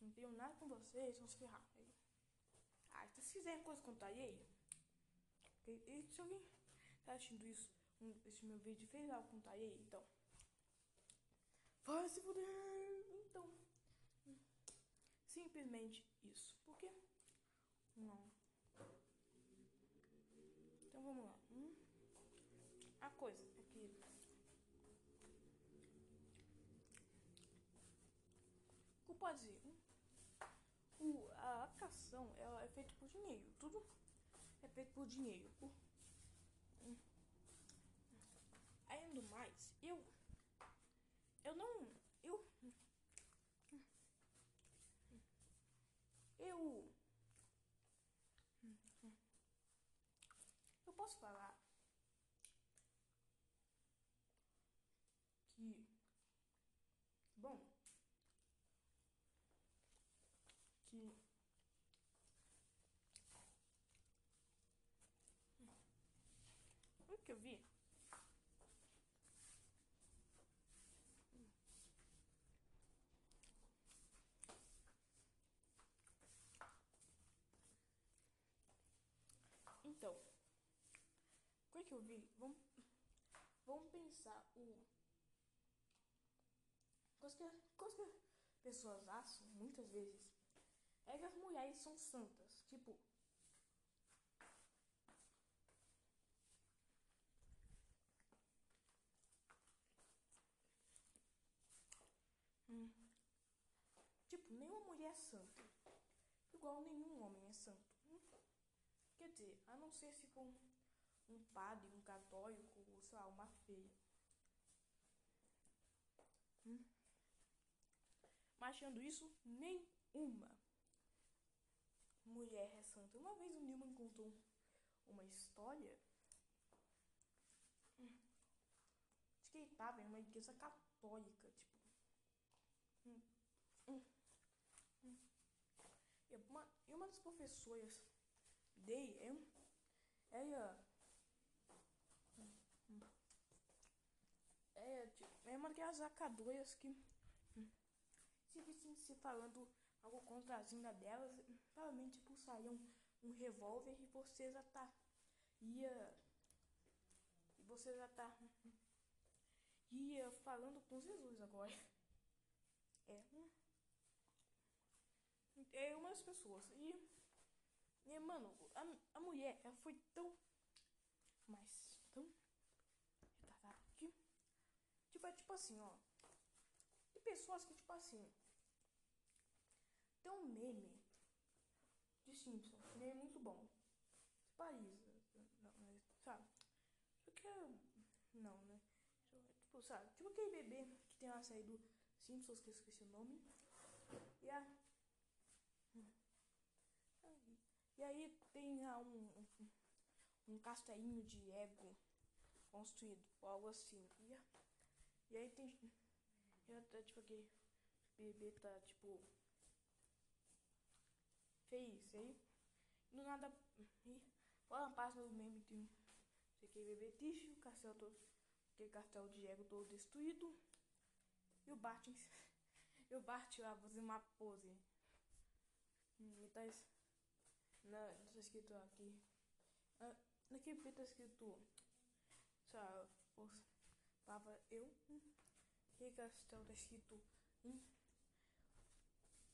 Não tenho nada com vocês, vão se ferrar. Aí. Se fizerem coisa contra ele, e se alguém tá assistindo isso, um, esse meu vídeo fez algo contra ele, então. Vai se fuder! Então. Simplesmente isso. Por quê? Não. Então vamos lá. Hum? A coisa é que. Culpa dizer. Hum? o, a atração ela é feita por dinheiro. Tudo é feito por dinheiro. Por... Ainda mais, eu. Eu não. Eu. Eu. Eu posso falar que. Bom, que O que eu vi? Então, o é que eu vi? Vamos, vamos pensar o. Coisa que, coisa que as pessoas acham muitas vezes é que as mulheres são santas. Tipo, Mulher é santa. Igual nenhum homem é santo. Hum. Quer dizer, a não ser se for um, um padre, um católico, ou sei lá, uma feia. Hum. Mas achando isso, nenhuma mulher é santa. Uma vez o Newman contou uma história de que ele estava em uma igreja católica, tipo. Hum, hum, hum. E, uma, e uma das professoras dele é, ela. É, tipo, é uma daquelas acadoras que se vissem se falando algo contra a zinga delas, provavelmente pulsariam um, um revólver e você já tá. ia. E você já tá. ia falando com Jesus agora. É. É uma das pessoas. E. E, mano, a, a mulher, ela foi tão. Mas tão. retardada que. Tipo, é tipo assim, ó. E pessoas que, tipo assim tem um meme de Simpsons, meme muito bom. Paris, não, sabe? Porque, não, né? Tipo, sabe? Tipo aquele bebê que tem uma série do Simpsons, que eu esqueci o nome. E a... E aí tem um, um, castelinho de ego construído, algo assim. E, e aí tem. E até, tipo, aquele bebê tá, tipo, fez aí. Do nada. Foi uma página do meme de um. Sei que bebê o castelo todo. Aquele castelo de ego todo destruído. E o Bart. E o Bart lá fazendo uma pose. E tá. Na, tá escrito aqui. Ah, naquele peito tá escrito. Sabe, Papa eu. E castelo tá escrito. Um.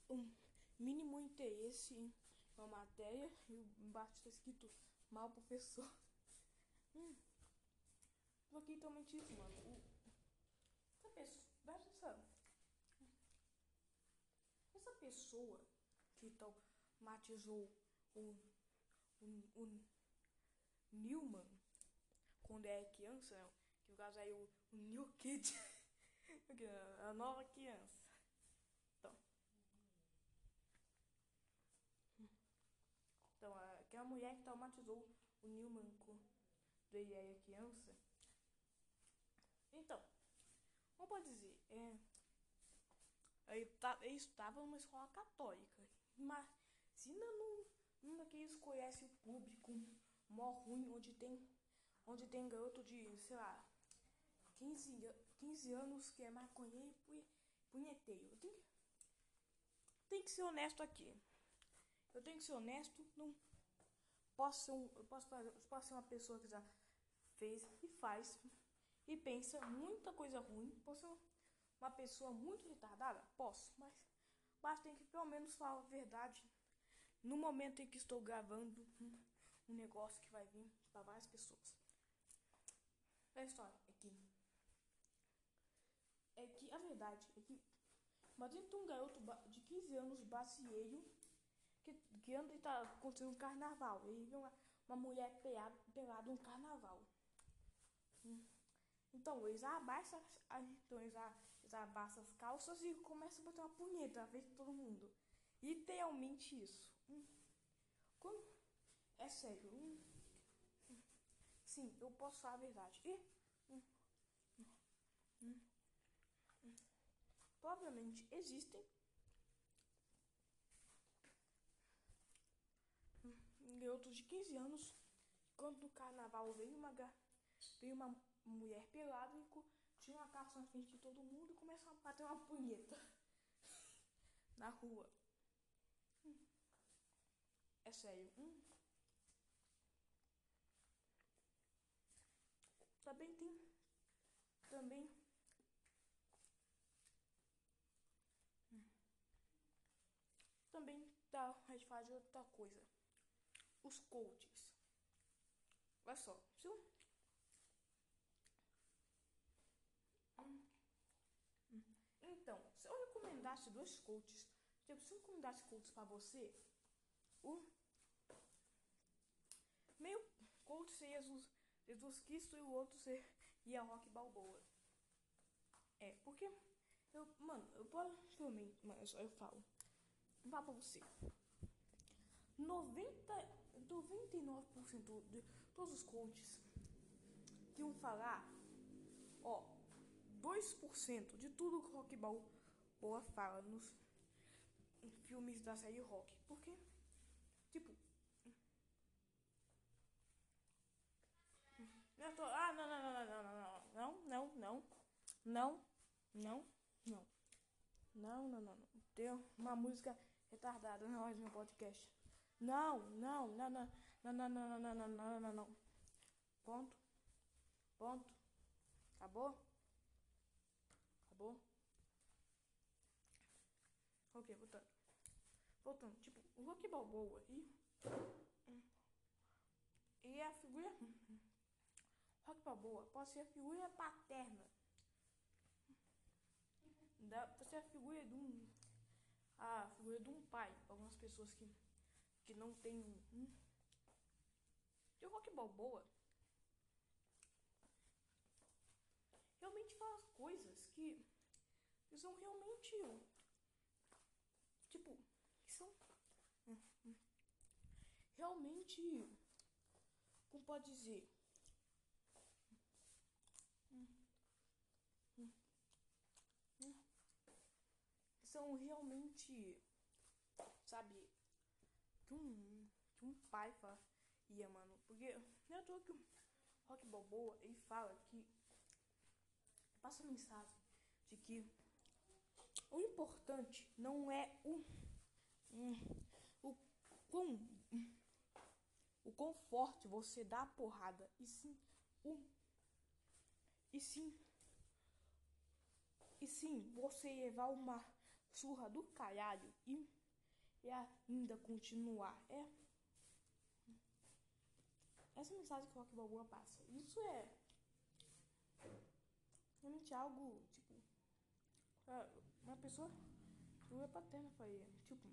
Um mínimo interesse em uma matéria e embaixo está escrito mal professor. Hum. Aqui totalmente isso, mano. O, essa pessoa. Atenção. Essa pessoa que traumatizou o, o, o Newman quando é criança, que o caso é o, o New Kid, a nova criança. Então, aquela mulher que traumatizou o Newman quando ele era criança. Então, como pode dizer? É, ele, tá, ele estava numa escola católica. Imagina num, numa que eles o público mó ruim, onde tem, onde tem garoto de, sei lá, 15, 15 anos que é maconheiro e punheteiro. Tem, tem que ser honesto aqui. Eu tenho que ser honesto, não posso ser, um, eu posso, fazer, posso ser uma pessoa que já fez e faz e pensa muita coisa ruim. Posso ser uma pessoa muito retardada? Posso, mas, mas tem que pelo menos falar a verdade no momento em que estou gravando um, negócio que vai vir para várias pessoas. A história é que é que a verdade é que imagina um garoto de 15 anos brasileiro que, que anda e tá acontecendo um carnaval. E viu uma, uma mulher pelada, pelada um carnaval. Hum. Então eles abaixam, então eles abaixam as calças e começam a botar uma punheta na frente de todo mundo. Literalmente isso. Hum. Quando, é sério. Hum. Sim, eu posso falar a verdade. E, hum, provavelmente existem garotos de 15 anos, quando no carnaval veio uma, veio uma mulher pelada e tinha uma calça na frente de todo mundo e começou a bater uma punheta na rua. Hum. É sério. Hum. também tem. Também. Também tá, a gente fala de outra coisa. Os coaches. Olha só, se eu Então, se eu recomendasse dois coaches, tipo, se eu recomendasse coaches pra você, o meio coach seria Jesus, Jesus Cristo e o outro seria Rock Balboa. É, porque eu, mano, eu provavelmente, mas eu falo, vou falar pra você. 90, 99% de todos os coaches que falar, ó, 2% de tudo que Rock Balboa fala nos filmes da série Rock. Porque, tipo. Eu tô, ah, não, não, não, não, não, não, não, não, não, não, não, não, não, não, não. Tem uma música retardada na hora do meu podcast. Não, não, não, não, não, não, não, não, não, não, não, não. Ponto. Ponto. Acabou? Acabou? Ok, voltando. Voltando, tipo, o Rock Balboa e. E a figura. Rock Balboa pode ser a figura paterna. Da, pode ser a figura de um. A figura de um pai. Algumas pessoas que, que não tem um. E o Rock Balboa realmente faz coisas que, que são realmente que são realmente como pode dizer? São realmente sabe que um que um pai faria mano. Porque não é toa que o Rock Balboa ele fala que passa mensagem de que o importante não é o, um, o quão o quão forte você dá a porrada, e sim o e sim e sim você levar uma surra do caralho e, e ainda continuar. É essa mensagem que o Rock Balboa passa. Isso é realmente algo, tipo, uma pessoa não é paterna ele, tipo.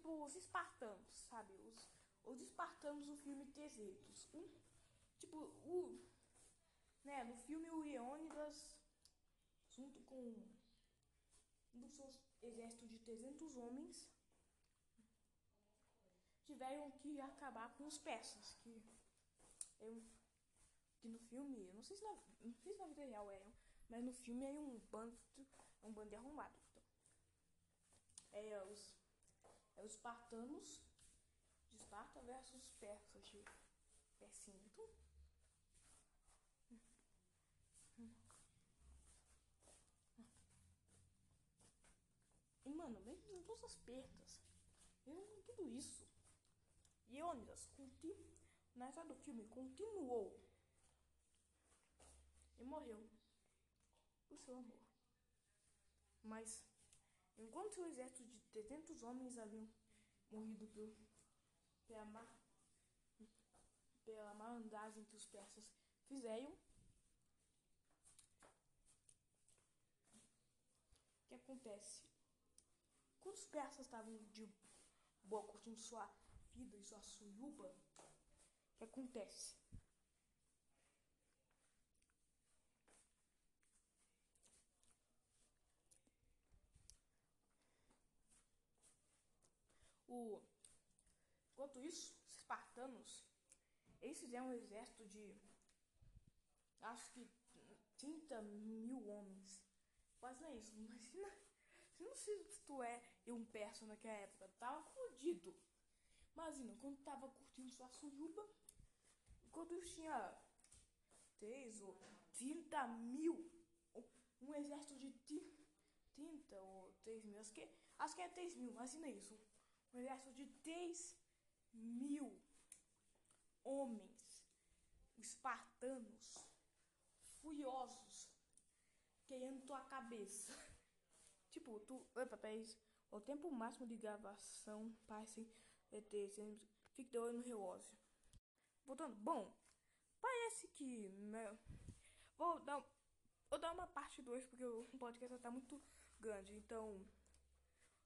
Tipo, os espartanos, sabe? Os, os espartanos do filme 300. Um, tipo, o. Né, no filme o Leônidas, junto com um dos seus exércitos de 300 homens, tiveram que acabar com os persas, que eu que no filme, não sei se na, não sei se na vida real é, mas no filme é um bando, é um bando de arrumado. Então. É os é os espartanos de Esparta versus os persas de Persinha. Então, e mano, mesmo todas as perdas, mesmo tudo isso, Leônidas, na história do filme, continuou e morreu por seu amor. Mas, enquanto o exército de 300 homens haviam morrido por, pela, má, pela malandragem que os persas fizeram, o que acontece? Quando os persas estavam de boa curtindo sua vida e sua suruba, o que acontece? O... Enquanto isso, os espartanos, eles fizeram um exército de, acho que 30 mil homens. Quase não é isso, imagina, se não se tu é um persa naquela época, tava fodido. Imagina, quando tava curtindo sua suruba, enquanto tinha 3 ou 30 mil, um exército de 30 ou 3 mil, acho que Acho que é 3 mil, imagina isso. Um exército de 3 mil homens espartanos furiosos querendo tua cabeça. tipo, tu. Opa, peraí. O tempo máximo de gravação parece ter. Fique de olho no relógio. Voltando. Bom, parece que. Né, vou dar. Vou dar uma parte 2 porque o podcast está muito grande. Então.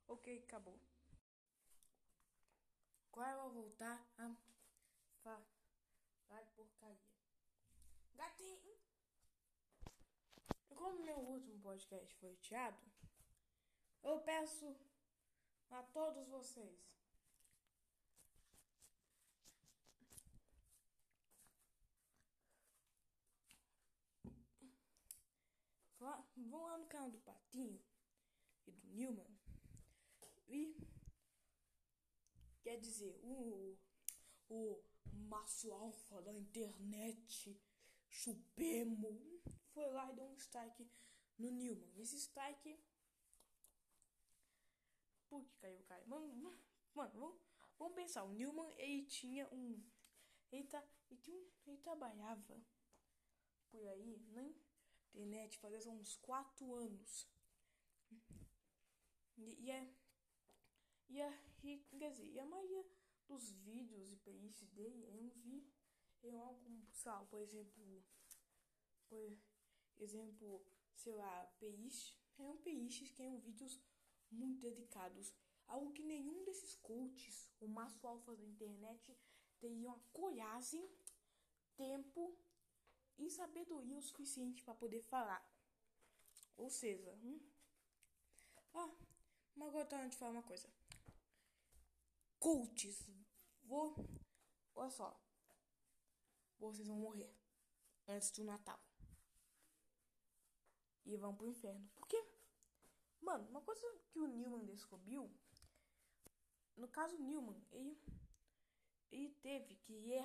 Ok, acabou. Agora eu vou voltar a falar porcaria. Gatinho! Como meu último podcast foi tirado, eu peço a todos vocês vão lá no canal do Patinho e do Newman e quer dizer o o maço alfa da internet Supremo foi lá e deu um strike no Newman. Esse strike. Por que caiu cara? Mano, mano vamos, vamos pensar. O Newman ele tinha um. Ele, tá, ele, tinha um, ele trabalhava por aí na internet fazia uns 4 anos. E, e, é, e, a, e, quer dizer, e a maioria dos vídeos e playlists dele eu vi em algum, sal, por exemplo, por exemplo, sei lá, PIs, é um PIs que tem vídeos muito dedicados. Algo que nenhum desses coaches, o maço alfa da internet, teriam a coragem, tempo e sabedoria o suficiente para poder falar. Ou seja, hum? ah, mas agora tá de falar uma coisa. Coaches, vou, olha só, vocês vão morrer antes do Natal e vão pro inferno. Porque, mano, uma coisa que o Newman descobriu, no caso Newman, ele, ele teve que ir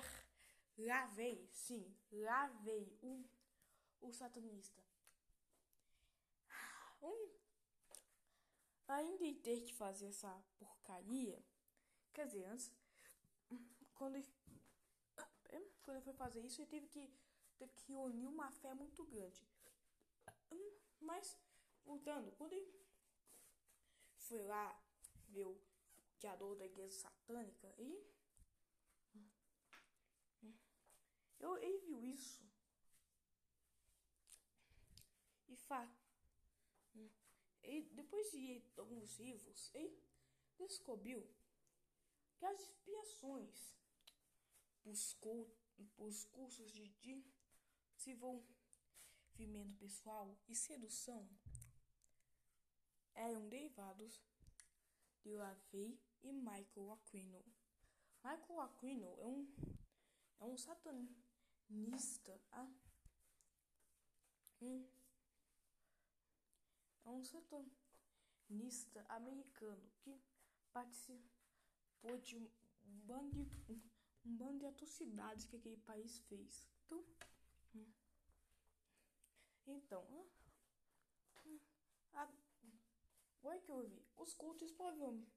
lavei, sim, lavei o, o satanista. Um, ainda ter que fazer essa porcaria, antes, quando ele, quando ele foi fazer isso, ele teve que, teve que unir uma fé muito grande. Mas, voltando, quando ele foi lá ver o criador da igreja satânica e. Eu, ele viu isso. E fa. E depois de alguns livros, ele descobriu que as expiações para os cursos de desenvolvimento pessoal e sedução eram derivados de Lavey e Michael Aquino. Michael Aquino é um, é um satanista, ah, um, é um satanista americano que participou de um bando de, um bando de atrocidades que aquele país fez. Então, hum. Então, a, agora que eu vi, os cultos provavelmente.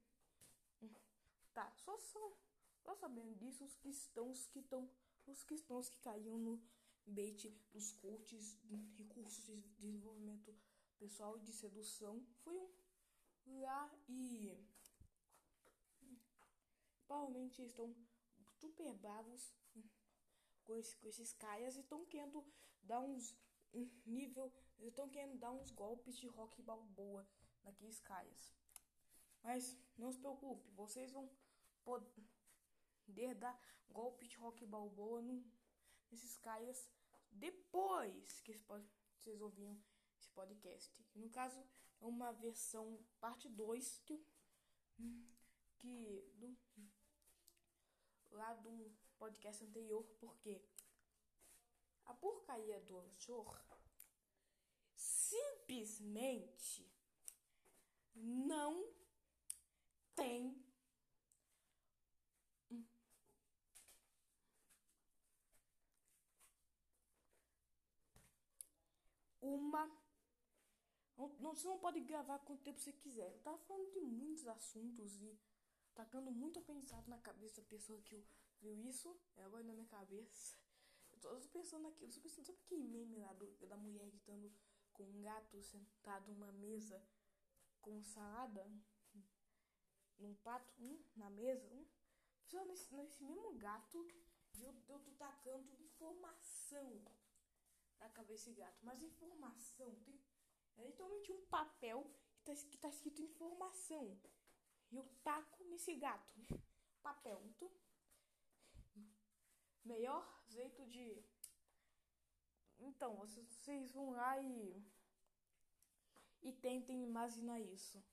Tá, só são. Só sabendo disso, os cristãos que estão. Os cristãos que caíam no bait dos coaches, recursos de desenvolvimento pessoal e de sedução, foi um lá e. Provavelmente estão super bravos com, esse, com esses caras e estão querendo dar uns nível. Eles estão querendo dar uns golpes de rock balboa naqueles caras. Mas não se preocupe, vocês vão poder dar golpe de rock balboa no, nesses caras depois que vocês ouviram esse podcast. No caso, é uma versão parte 2 que, que do, lá do podcast anterior, porque a porcaria do Anchor simplesmente não tem uma Não, você não pode gravar quanto tempo você quiser. Eu tava falando de muitos assuntos e tacando muito aprendizado na cabeça da pessoa que viu isso. É agora na minha cabeça. Eu tô, eu tô pensando aqui, eu tô pensando, sabe aquele meme lá do, da mulher gritando com um gato sentado numa mesa com salada? Num prato, um, na mesa, um. Nesse, nesse mesmo gato, eu, eu tô tacando informação na cabeça desse gato. Mas informação, tem é literalmente um papel que tá, que tá escrito informação. E eu taco nesse gato. Papel. Melhor jeito de. Então, vocês vão lá e. E tentem imaginar isso.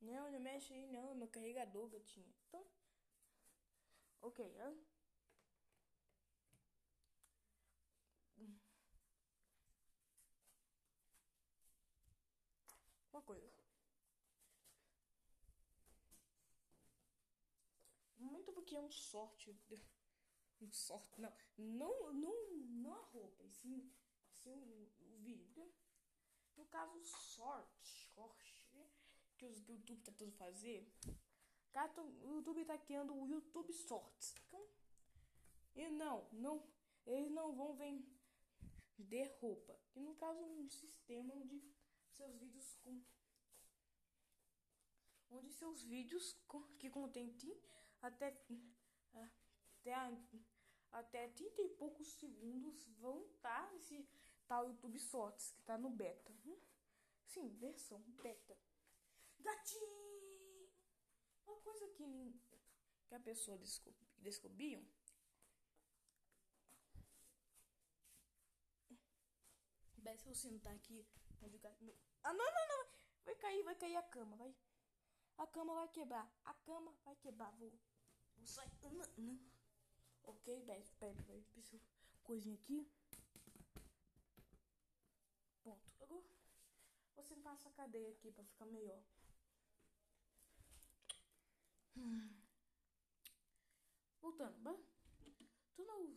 Não, não mexe aí não, meu carregador, gatinha. Então, ok, hein? Coisa. Muito porque é um sorte. Um sorte. Não, não, não, não a roupa, e sim, sim o, o vídeo. No caso, sorte. Sorte que o YouTube tá tentando fazer. Cara, o YouTube tá criando o YouTube Shorts. Então, e não, não, eles não vão vender roupa. Que no caso um sistema onde seus vídeos com onde seus vídeos que contém até até até 30 e poucos segundos vão estar tá nesse tal YouTube Shorts que tá no beta. Sim, versão beta. Gatinho! Uma coisa que, que a pessoa descob, descobriu. Bem, se eu sentar aqui Ah, não, não, não! Vai cair, vai cair a cama, vai. A cama vai quebrar. A cama vai quebrar. Vou, vou sair. Ok, bem, pera, pera, pera. Coisinha aqui. Ponto. Agora, vou sentar essa cadeia aqui pra ficar melhor. Voltando, bah, não.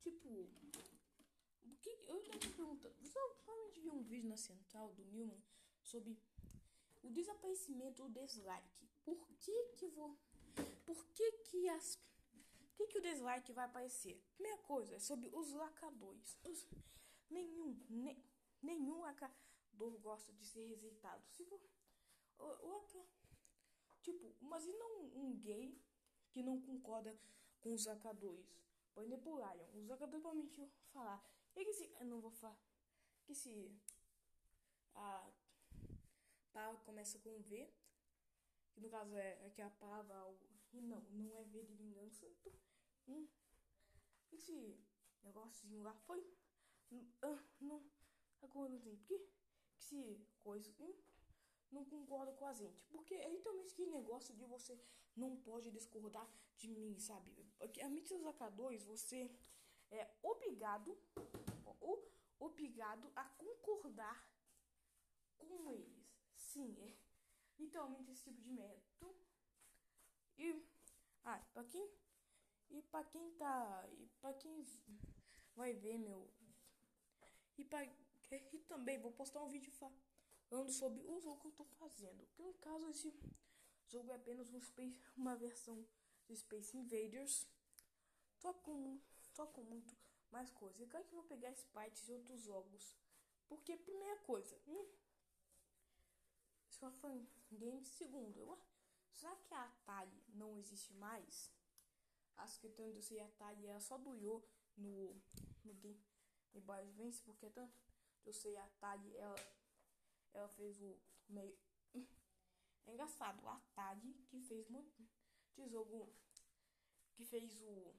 Tipo. O que, eu tava perguntando. Você provavelmente viu um vídeo na central do Newman sobre o desaparecimento do dislike. Por que que vou. Por que que as. Que que o dislike vai aparecer? Primeira coisa é sobre os lacadores. Os, nenhum. Ne, nenhum lacador gosta de ser rejeitado. Se for, o, o, Tipo, imagina um, um gay que não concorda com os AK2. Por exemplo, Ryan. Os AK2 provavelmente vão falar. E que se. Eu não vou falar. Que se. A. Palavra começa com V. Que no caso é, é que a palavra. E não, não é V de vingança. Hum, esse negocinho lá foi. Não. Agora não tem. Por quê? Que se coisa. Hum, não concorda com a gente. Porque é literalmente que negócio de você não pode discordar de mim, sabe? Porque a mídia dos você é obrigado, ou obrigado a concordar com eles. Sim, é literalmente esse tipo de método. E ah, para quem e para quem tá e para quem vai ver meu e para e também vou postar um vídeo falando sobre o jogo que eu tô fazendo. Que no caso esse jogo é apenas um space, uma versão de Space Invaders. Só com, só com muito mais coisa. Eu quero que eu vou pegar sprites de outros jogos. Porque primeira coisa, hum, só fan game segundo, eu será que a Atari não existe mais? Acho que tanto eu sei a Atari era só do Yo no, no Game Boy Advance, porque tanto eu sei a Atari ela ela fez o meio. É engraçado, a Atari que fez muito de jogo. Que fez o.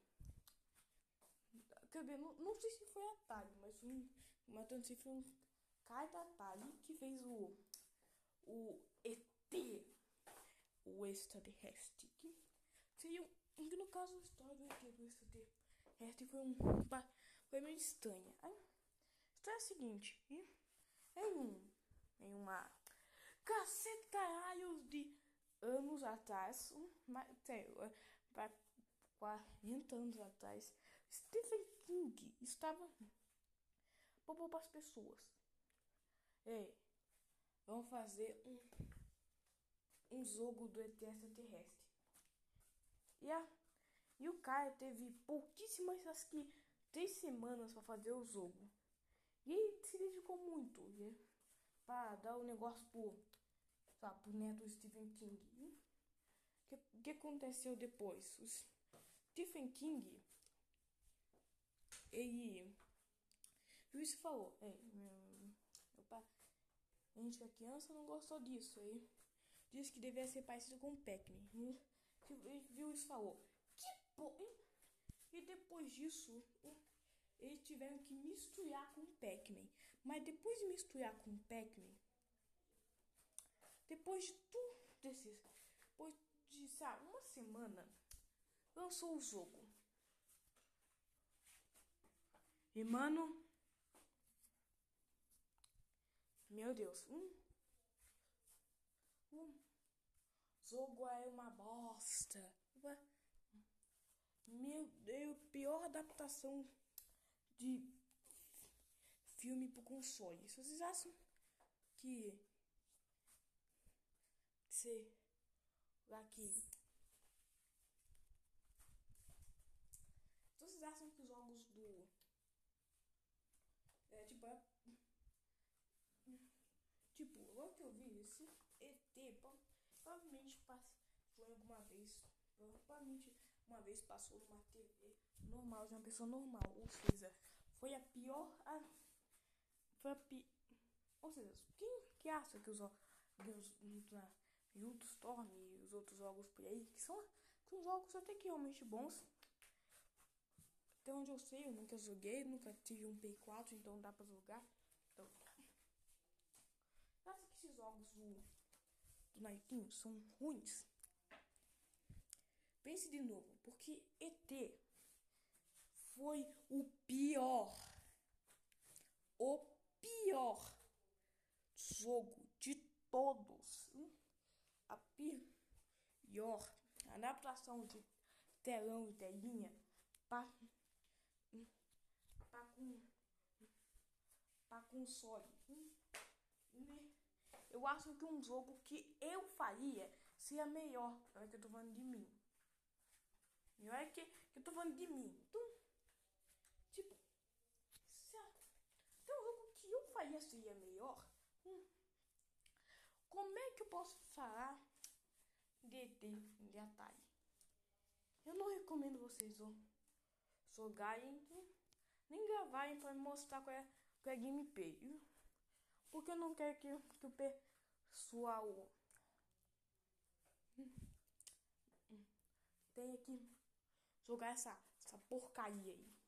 Quer ver, não, não sei se foi a Atari, mas um. Mas tanto se foi um cara da Atari que fez o. O ET. O extraterrestre. Que seria um. Que no caso a história do ET do extraterrestre foi um. Foi meio estranha. A história é a seguinte. É um em uma cacete caralho de anos atrás, tem, para 40 anos atrás, Stephen King estava propôs para as pessoas. Ei, vamos fazer um, um jogo do ET extraterrestre. E, a, e o cara teve pouquíssimas, acho que três semanas para fazer o jogo. E ele se dedicou muito né, para dar o negócio pro, sabe, pro neto Stephen King. O que, que aconteceu depois? O Stephen King, ele viu isso falou, Ei, meu, a gente que criança não gostou disso. Aí disse que devia ser parecido com o Pac-Man. Ele viu isso falou, que porra. E depois disso, eles tiveram que misturar com o Pac-Man. Mas depois de misturar com o Pac-Man, depois de tudo desses, depois de sabe, uma semana, lançou o jogo. E mano, meu Deus, um, um jogo é uma bosta. Meu Deus, pior adaptação de filme pro console. Se vocês acham que ser aqui. Vocês acham que os jogos do é tipo é, tipo agora que eu vi esse Provavelmente passou alguma vez provavelmente uma vez passou numa TV normal de uma pessoa normal, ou seja, foi a pior. A, foi a pi, ou seja, quem que acha que os, os na Storm e os outros jogos por aí, que são, são jogos até que realmente bons. Até onde eu sei, eu nunca joguei, nunca tive um Play 4, então dá pra jogar. Então, acha que esses jogos do Naipinho são ruins? Pense de novo, porque ET foi o pior, o pior jogo de todos. A pior adaptação de telão e telinha para para com para console. Eu acho que um jogo que eu faria seria melhor, é que eu tô falando de mim. Não é que, que eu tô falando de mim. Então, tipo, a, tem um jogo que eu faria seria melhor. Hum, como é que eu posso falar de ET de Atari? Eu não recomendo vocês jogarem nem gravarem para me mostrar qual é, qual é a gameplay. Porque eu não quero que, que o pessoal hum, hum, tenha que jogar essa, essa porcaria aí.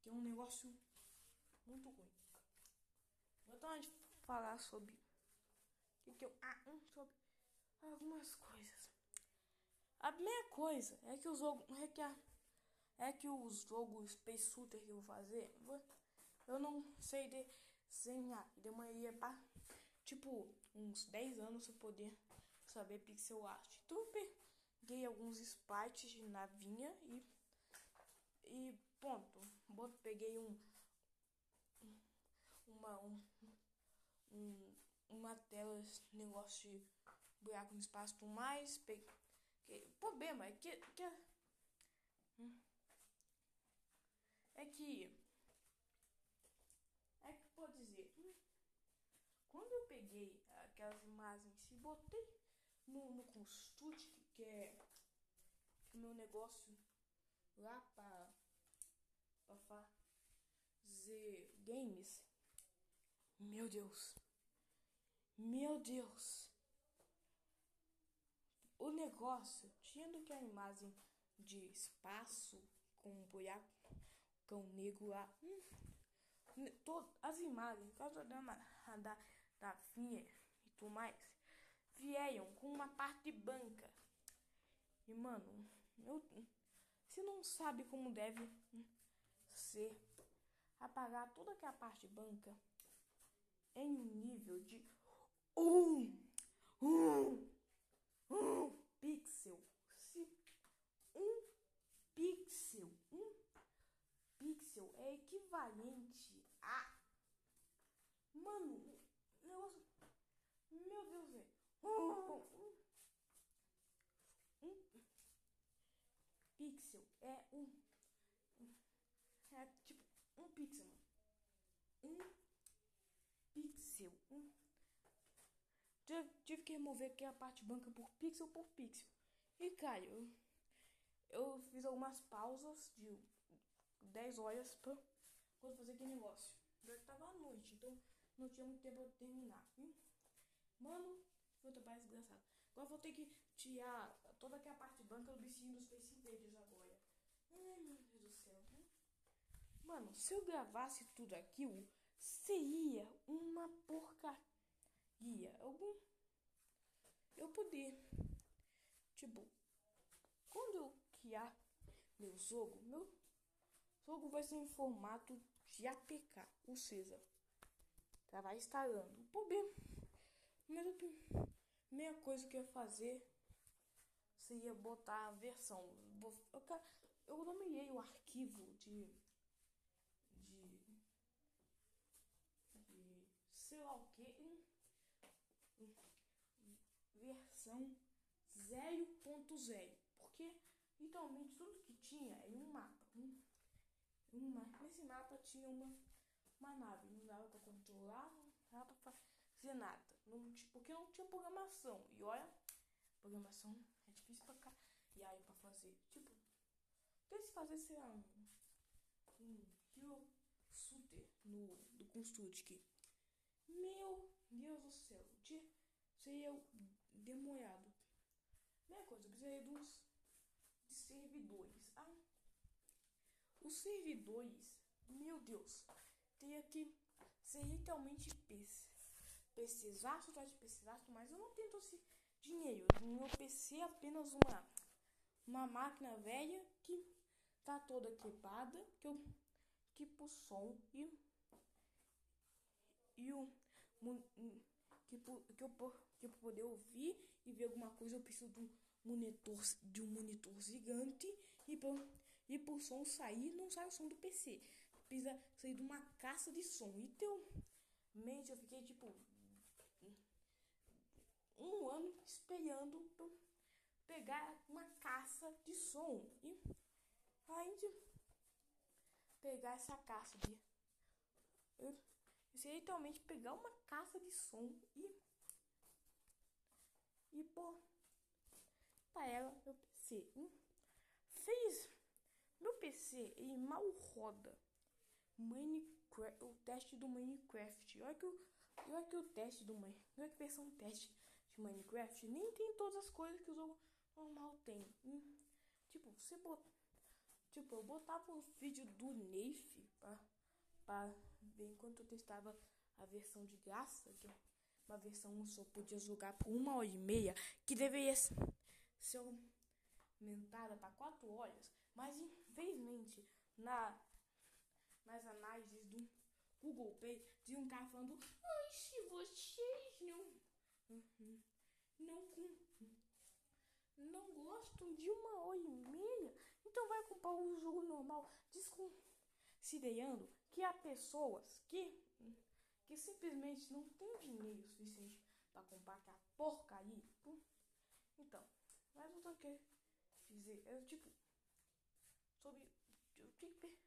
Que é um negócio muito ruim. Então a gente falar sobre que, que eu ah, sobre algumas coisas. A primeira coisa é que o jogo é que a, é que o jogo Space Shooter que eu vou fazer, eu não sei desenhar. Demoraria para tipo uns 10 anos eu poder saber pixel art. Então peguei alguns sprites de navinha e e ponto. Peguei um uma um, um uma tela negócio de buraco no espaço tudo mais. Peguei, problema é que, que é que é que pode dizer quando eu peguei aquelas imagens e botei no, no que é o meu negócio lá para fazer games. Meu Deus. Meu Deus. O negócio, tinha que a imagem de espaço com um buraco, cão negro lá. Hum, as imagens, por causa da, da e tudo mais vieram com uma parte banca. E, mano, eu, você não sabe como deve ser apagar toda aquela parte banca em um nível de um um, um pixel. Se um pixel, um pixel é equivalente a. Mano, negócio. Meu Deus, velho. Um, pixel é um. É tipo um pixel, mano. Um pixel. Um. Tive que remover aqui a parte branca por pixel por pixel. E, cara, eu, fiz algumas pausas de 10 horas pra quando fazer aquele negócio. Já tava à noite, então não tinha muito tempo pra terminar. Mano, um trabalho desgraçado. Agora vou ter que tirar toda aquela parte branca do bichinho dos Face Invaders agora. Ai, meu Deus do céu. Mano, se eu gravasse tudo aquilo, seria uma porcaria. Algum. Eu poder. Tipo, quando eu criar meu jogo, meu jogo vai ser em formato de APK, ou seja, tá vai instalando. O problema, a primeira coisa que eu ia fazer seria botar a versão. Eu, nomeei o arquivo de, de, de sei lá o que, versão 0.0, porque literalmente tudo que tinha era um mapa. Um, uma, nesse mapa tinha uma, uma nave, não dava para controlar, não dava para fazer nada, não, porque não tinha programação. E olha, programação é difícil pra cá. E aí pra fazer, tipo, tem se fazer, sei lá, um, um Shooter no, do Construct. Meu Deus do céu, de, seria demorado. Mesma coisa, eu precisaria de uns de servidores. Ah, os servidores, meu Deus, teria que ser literalmente pesquisar, atrás de pesquisar, mas eu não tenho esse dinheiro. No meu PC é apenas uma, uma máquina velha que tá toda quebrada, que eu que por som e e o que que eu que eu poder ouvir e ver alguma coisa. Eu preciso de um monitor de um monitor gigante e por, e por som sair não sai o som do PC precisa sair de uma caixa de som. Então mente eu fiquei tipo um ano esperando pegar uma caixa de som e aí de pegar essa caixa de eu, literalmente pegar uma caixa de som e e pôr para ela meu PC. Fez meu PC ele mal roda Minecraft, o teste do Minecraft. Olha que olha que o teste do Minecraft, olha que versão teste de Minecraft nem tem todas as coisas que o jogo normal tem. Hum? Tipo, você bot, tipo, eu botava o vídeo do Neif para ver enquanto eu testava a versão de graça, que é uma versão só podia jogar por uma hora e meia, que deveria ser aumentada para quatro horas, mas infelizmente na nas análises do Google Play de um cara falando, ai, se vocês não não não gostam de uma hora e meia, então vai comprar um jogo normal, desconsiderando que há pessoas que que simplesmente não tem dinheiro suficiente para comprar aquela porcaria. Então, mas eu tô que dizer, eu tipo sobre tenho que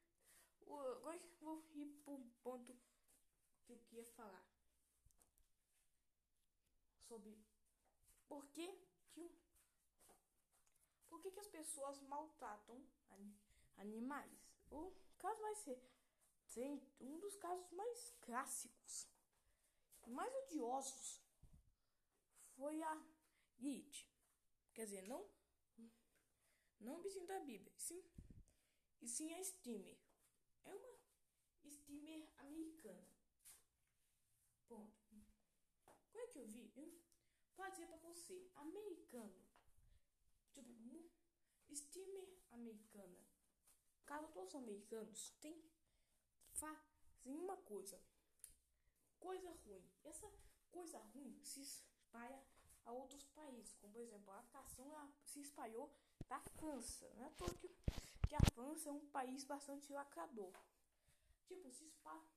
agora vou ir pro ponto que eu queria falar sobre por que que por que, que as pessoas maltratam animais. O caso vai ser Sim, um dos casos mais clássicos e mais odiosos foi a It. Quer dizer, não não o bichinho da Bíblia, sim, e sim a Steamer. É uma Steamer americana. Ponto. Como é que eu vi? Eu pode dizer pra você, americano. Tipo, Steamer americana. Caso todos os americanos tem fazem uma coisa, coisa ruim. Essa coisa ruim se espalha a outros países, como por exemplo, a atração se espalhou da França, né? Porque que a França é um país bastante lacrador. Tipo, se espalha.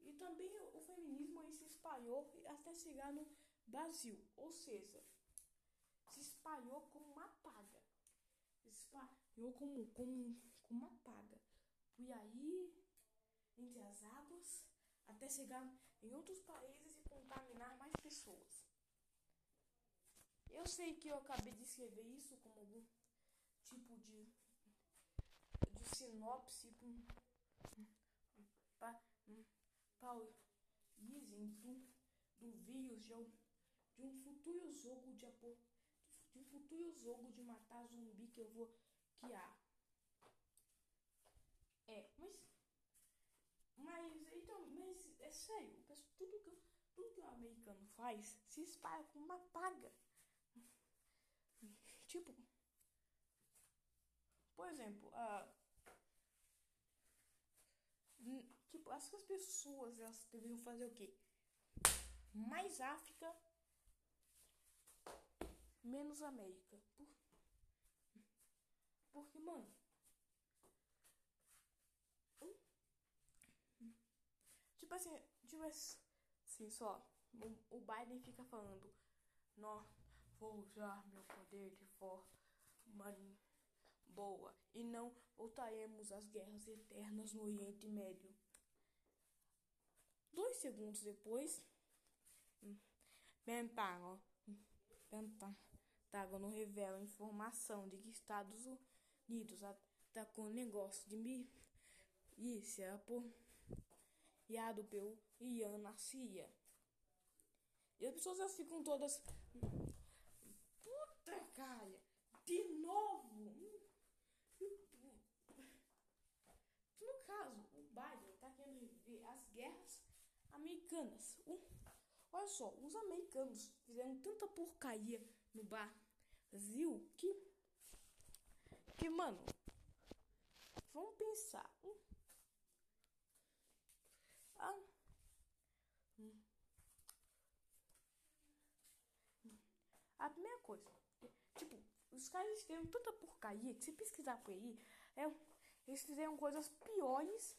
E também o feminismo aí se espalhou até chegar no Brasil, ou seja, se espalhou como uma praga. Se espalhou como, como, como uma praga. E aí, entre as águas, até chegar em outros países e contaminar mais pessoas. Eu sei que eu acabei de escrever isso como algum tipo de, de sinopse para dizem do, vírus de, de um futuro jogo de, de um futuro jogo de matar zumbi que eu vou criar. É, mas mas então, mas é sério, tudo que, tudo que o americano faz se espalha com uma paga. Tipo, por exemplo, a tipo, as pessoas elas deveriam fazer o quê? Mais África, menos América. Por... Porque, mano, Tipo assim, tipo assim, só. O, Biden fica falando, não, vou usar meu poder de forma boa e não voltaremos às guerras eternas no Oriente Médio. Dois segundos depois, Pentágono, Pentágono revela informação de que Estados Unidos atacou negócio de milícia por criado pelo Ian na Síria. E as pessoas ficam todas. Puta cara! De novo! No caso, o Biden está querendo rever as guerras americanas. olha só, os americanos fizeram tanta porcaria no Brasil que. Que, mano, vamos pensar. Ah. A primeira coisa, tipo, os caras fizeram tanta porcaria que se pesquisar por aí, é, eles fizeram coisas piores.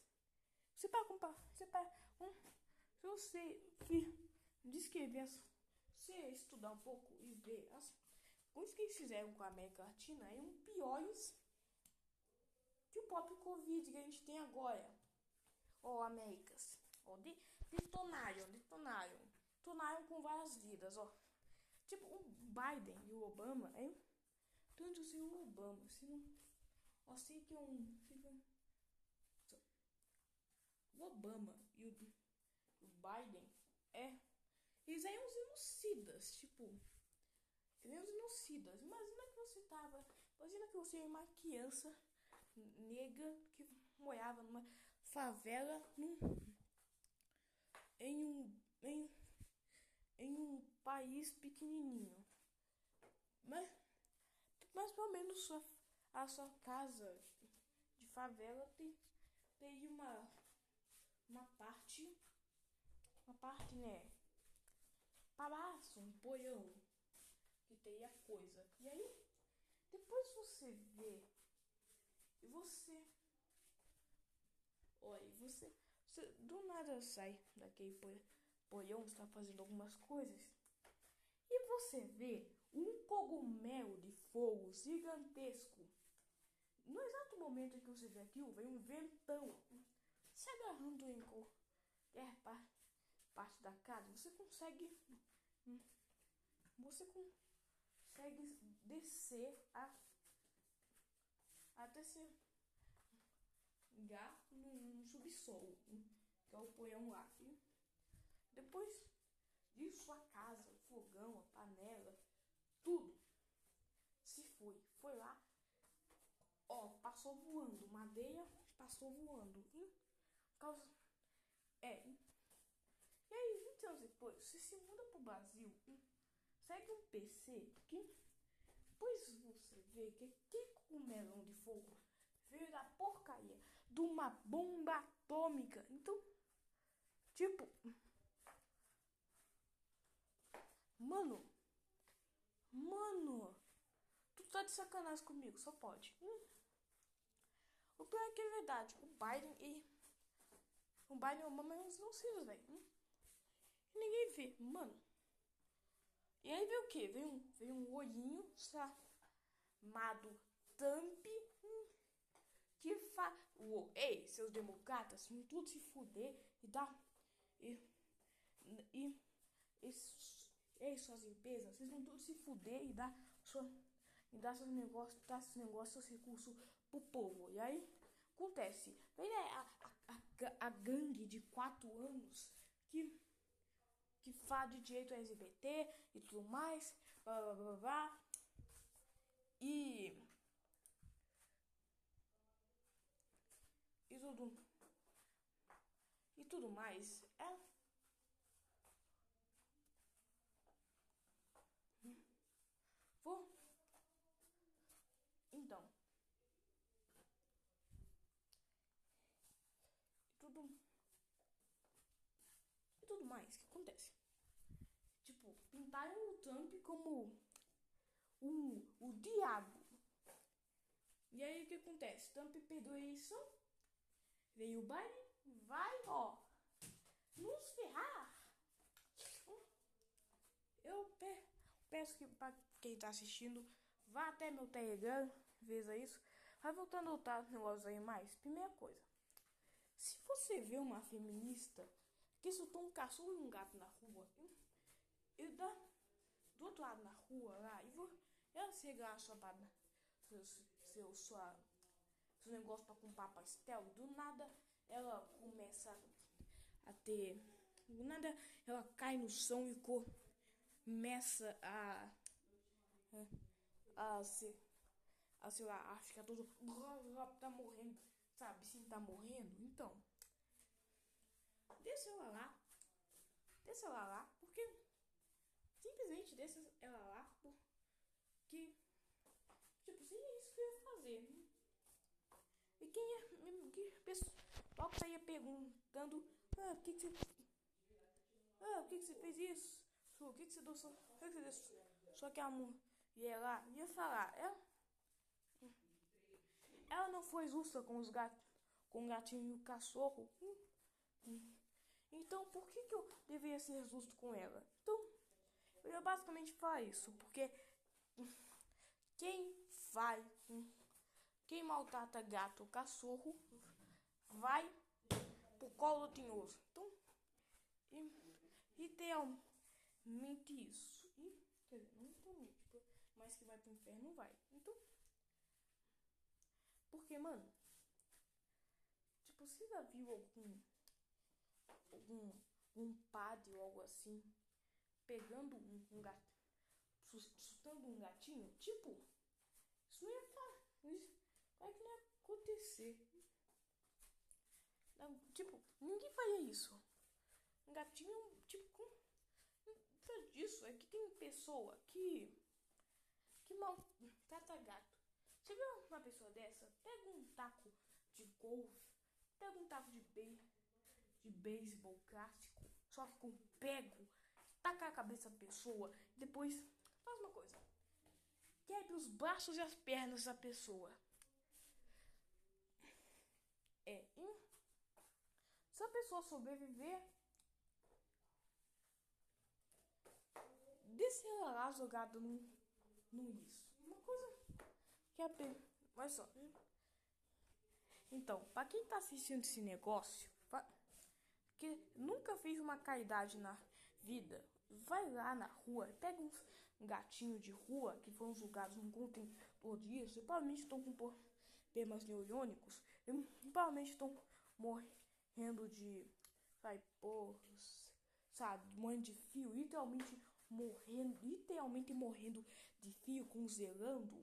Você para comparar, você para um, se você descrever, se estudar um pouco e ver as coisas que eles fizeram com a América Latina, é um piores que o próprio Covid que a gente tem agora. Ó, oh, Américas. Ó, de, detonaram, detonaram. Detonaram com várias vidas, ó. Tipo, o Biden e o Obama, é tanto assim o Obama, se não. Ó, sei que um. O Obama e o, o Biden é. Eles eram uns genocidas, tipo. Eram genocidas. Imagina que você tava. Imagina que você é uma criança negra que morava numa favela num em um, em, em um país pequenininho. Mas, mas pelo menos sua, a sua casa de favela tem, tem uma, uma parte, uma parte, né? Palácio, um poião, a coisa. E aí, depois você vê, e você, olha, você você do nada sai daquele poião, está fazendo algumas coisas. E você vê um cogumelo de fogo gigantesco. No exato momento em que você vê aquilo, vem um ventão se agarrando em qualquer parte da casa. Você consegue. Hum, você consegue descer a, até ser lugar no, subsolo, que é o poião lá. Depois disso, a casa, o fogão, a panela, tudo se foi. Foi lá, ó, passou voando, madeira passou voando. E, causa, é, e aí, 20 anos depois, você se muda pro Brasil, segue um PC que, pois você vê que que com melão de fogo veio da porcaria de uma bomba atômica. Então, tipo, mano, Mano, tu tá de sacanagem comigo, só pode. Hum. O pior é que é verdade. O Biden e. O Biden e o Obama não se velho. Hum. Ninguém vê, mano. E aí veio o quê? Veio um, veio um olhinho chamado Trump hum, que fa... Ei, seus democratas, vão tudo se fuder e dar... E, e, e, ei, suas empresas, vocês vão tudo se fuder e dar, sua, e dar seus negócios, dar seus negócios, seus recursos pro povo. E aí, acontece, vem né, a, a, a, a gangue de quatro anos que que fala de direito LGBT e tudo mais, blá blá blá blá. E. E tudo. E tudo mais. É. Vou. Então. E tudo. E tudo mais. O que acontece? Pintaram o Trump como o, o diabo. E aí o que acontece? Trump perdeu eleição, veio o Biden, vai, ó, nos ferrar. Eu peço que para quem tá assistindo, vá até meu Telegram, veja isso. Vai voltando a outro negócio aí mais. Primeira coisa, se você vê uma feminista que soltou um cachorro e um gato na rua, e dá do outro lado na rua lá, e vou ela chega a sua seu, seu, sua, seu negócio para comprar pastel, do nada ela começa a ter. Do nada ela cai no chão e começa a. a, a ser. A, sei lá, a ficar todo. tá morrendo, sabe? Sim, tá morrendo. Então. Deixa ela lá. Deixa ela lá. Simplesmente deixa ela lá. Por, que, tipo, sim, é isso que eu ia fazer. E quem é, que pessoal que saía perguntando, ah, por que, que você, ah, por que, que você fez isso? O que, que você o que, que você? Só que a mulher lá ia falar, ela, ela não foi justa com os gatos, com o gatinho e o cachorro. Então, por que, que eu deveria ser justo com ela? Então, eu basicamente falar isso, porque quem vai, quem maltrata gato ou cachorro, vai pro colo tinhoso. Então, idealmente isso. E, quer dizer, não tipo, mas que vai pro inferno vai. Então, porque, mano, tipo, você já viu algum, algum, um padre ou algo assim, pegando um, um gato? assustando um gatinho, tipo, isso não ia fazer. Como é que não ia acontecer? Não, tipo, ninguém faria isso. Um gatinho, tipo, com. Não disso, é que tem pessoa que. que maltrata gato. Você viu uma pessoa dessa? Pega um taco de golfe, pega um taco de be de beisebol clássico, só com pego, taca a cabeça da pessoa, depois Faz uma coisa. Quebre os braços e as pernas da pessoa. É. Hein? Se a pessoa sobreviver, lá jogada no, no isso. Uma coisa que é bem. Olha só. Então, para quem tá assistindo esse negócio, que nunca fez uma caridade na vida, vai lá na rua, pega um, gatinho de rua que foram julgados num contentor disso, e provavelmente estão com problemas neurônicos, e provavelmente estão morrendo de, sabe, porros, sabe, morrendo de fio, literalmente morrendo, literalmente morrendo de fio, congelando.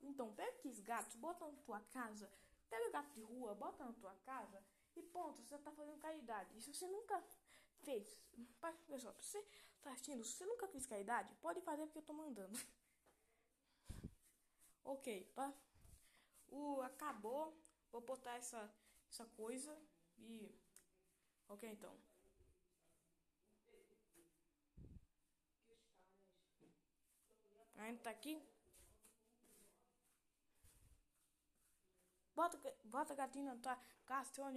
Então, pega aqueles gatos, bota na tua casa, pega gato de rua, bota na tua casa, e ponto, você tá fazendo caridade. E se você nunca fez. Pessoal, você tá assistindo, se você nunca fez caridade, pode fazer porque eu tô mandando. ok, pá. O acabou. Vou botar essa essa coisa e OK então. entra aqui. Bota, bota gatinho na tua casa, seu animal.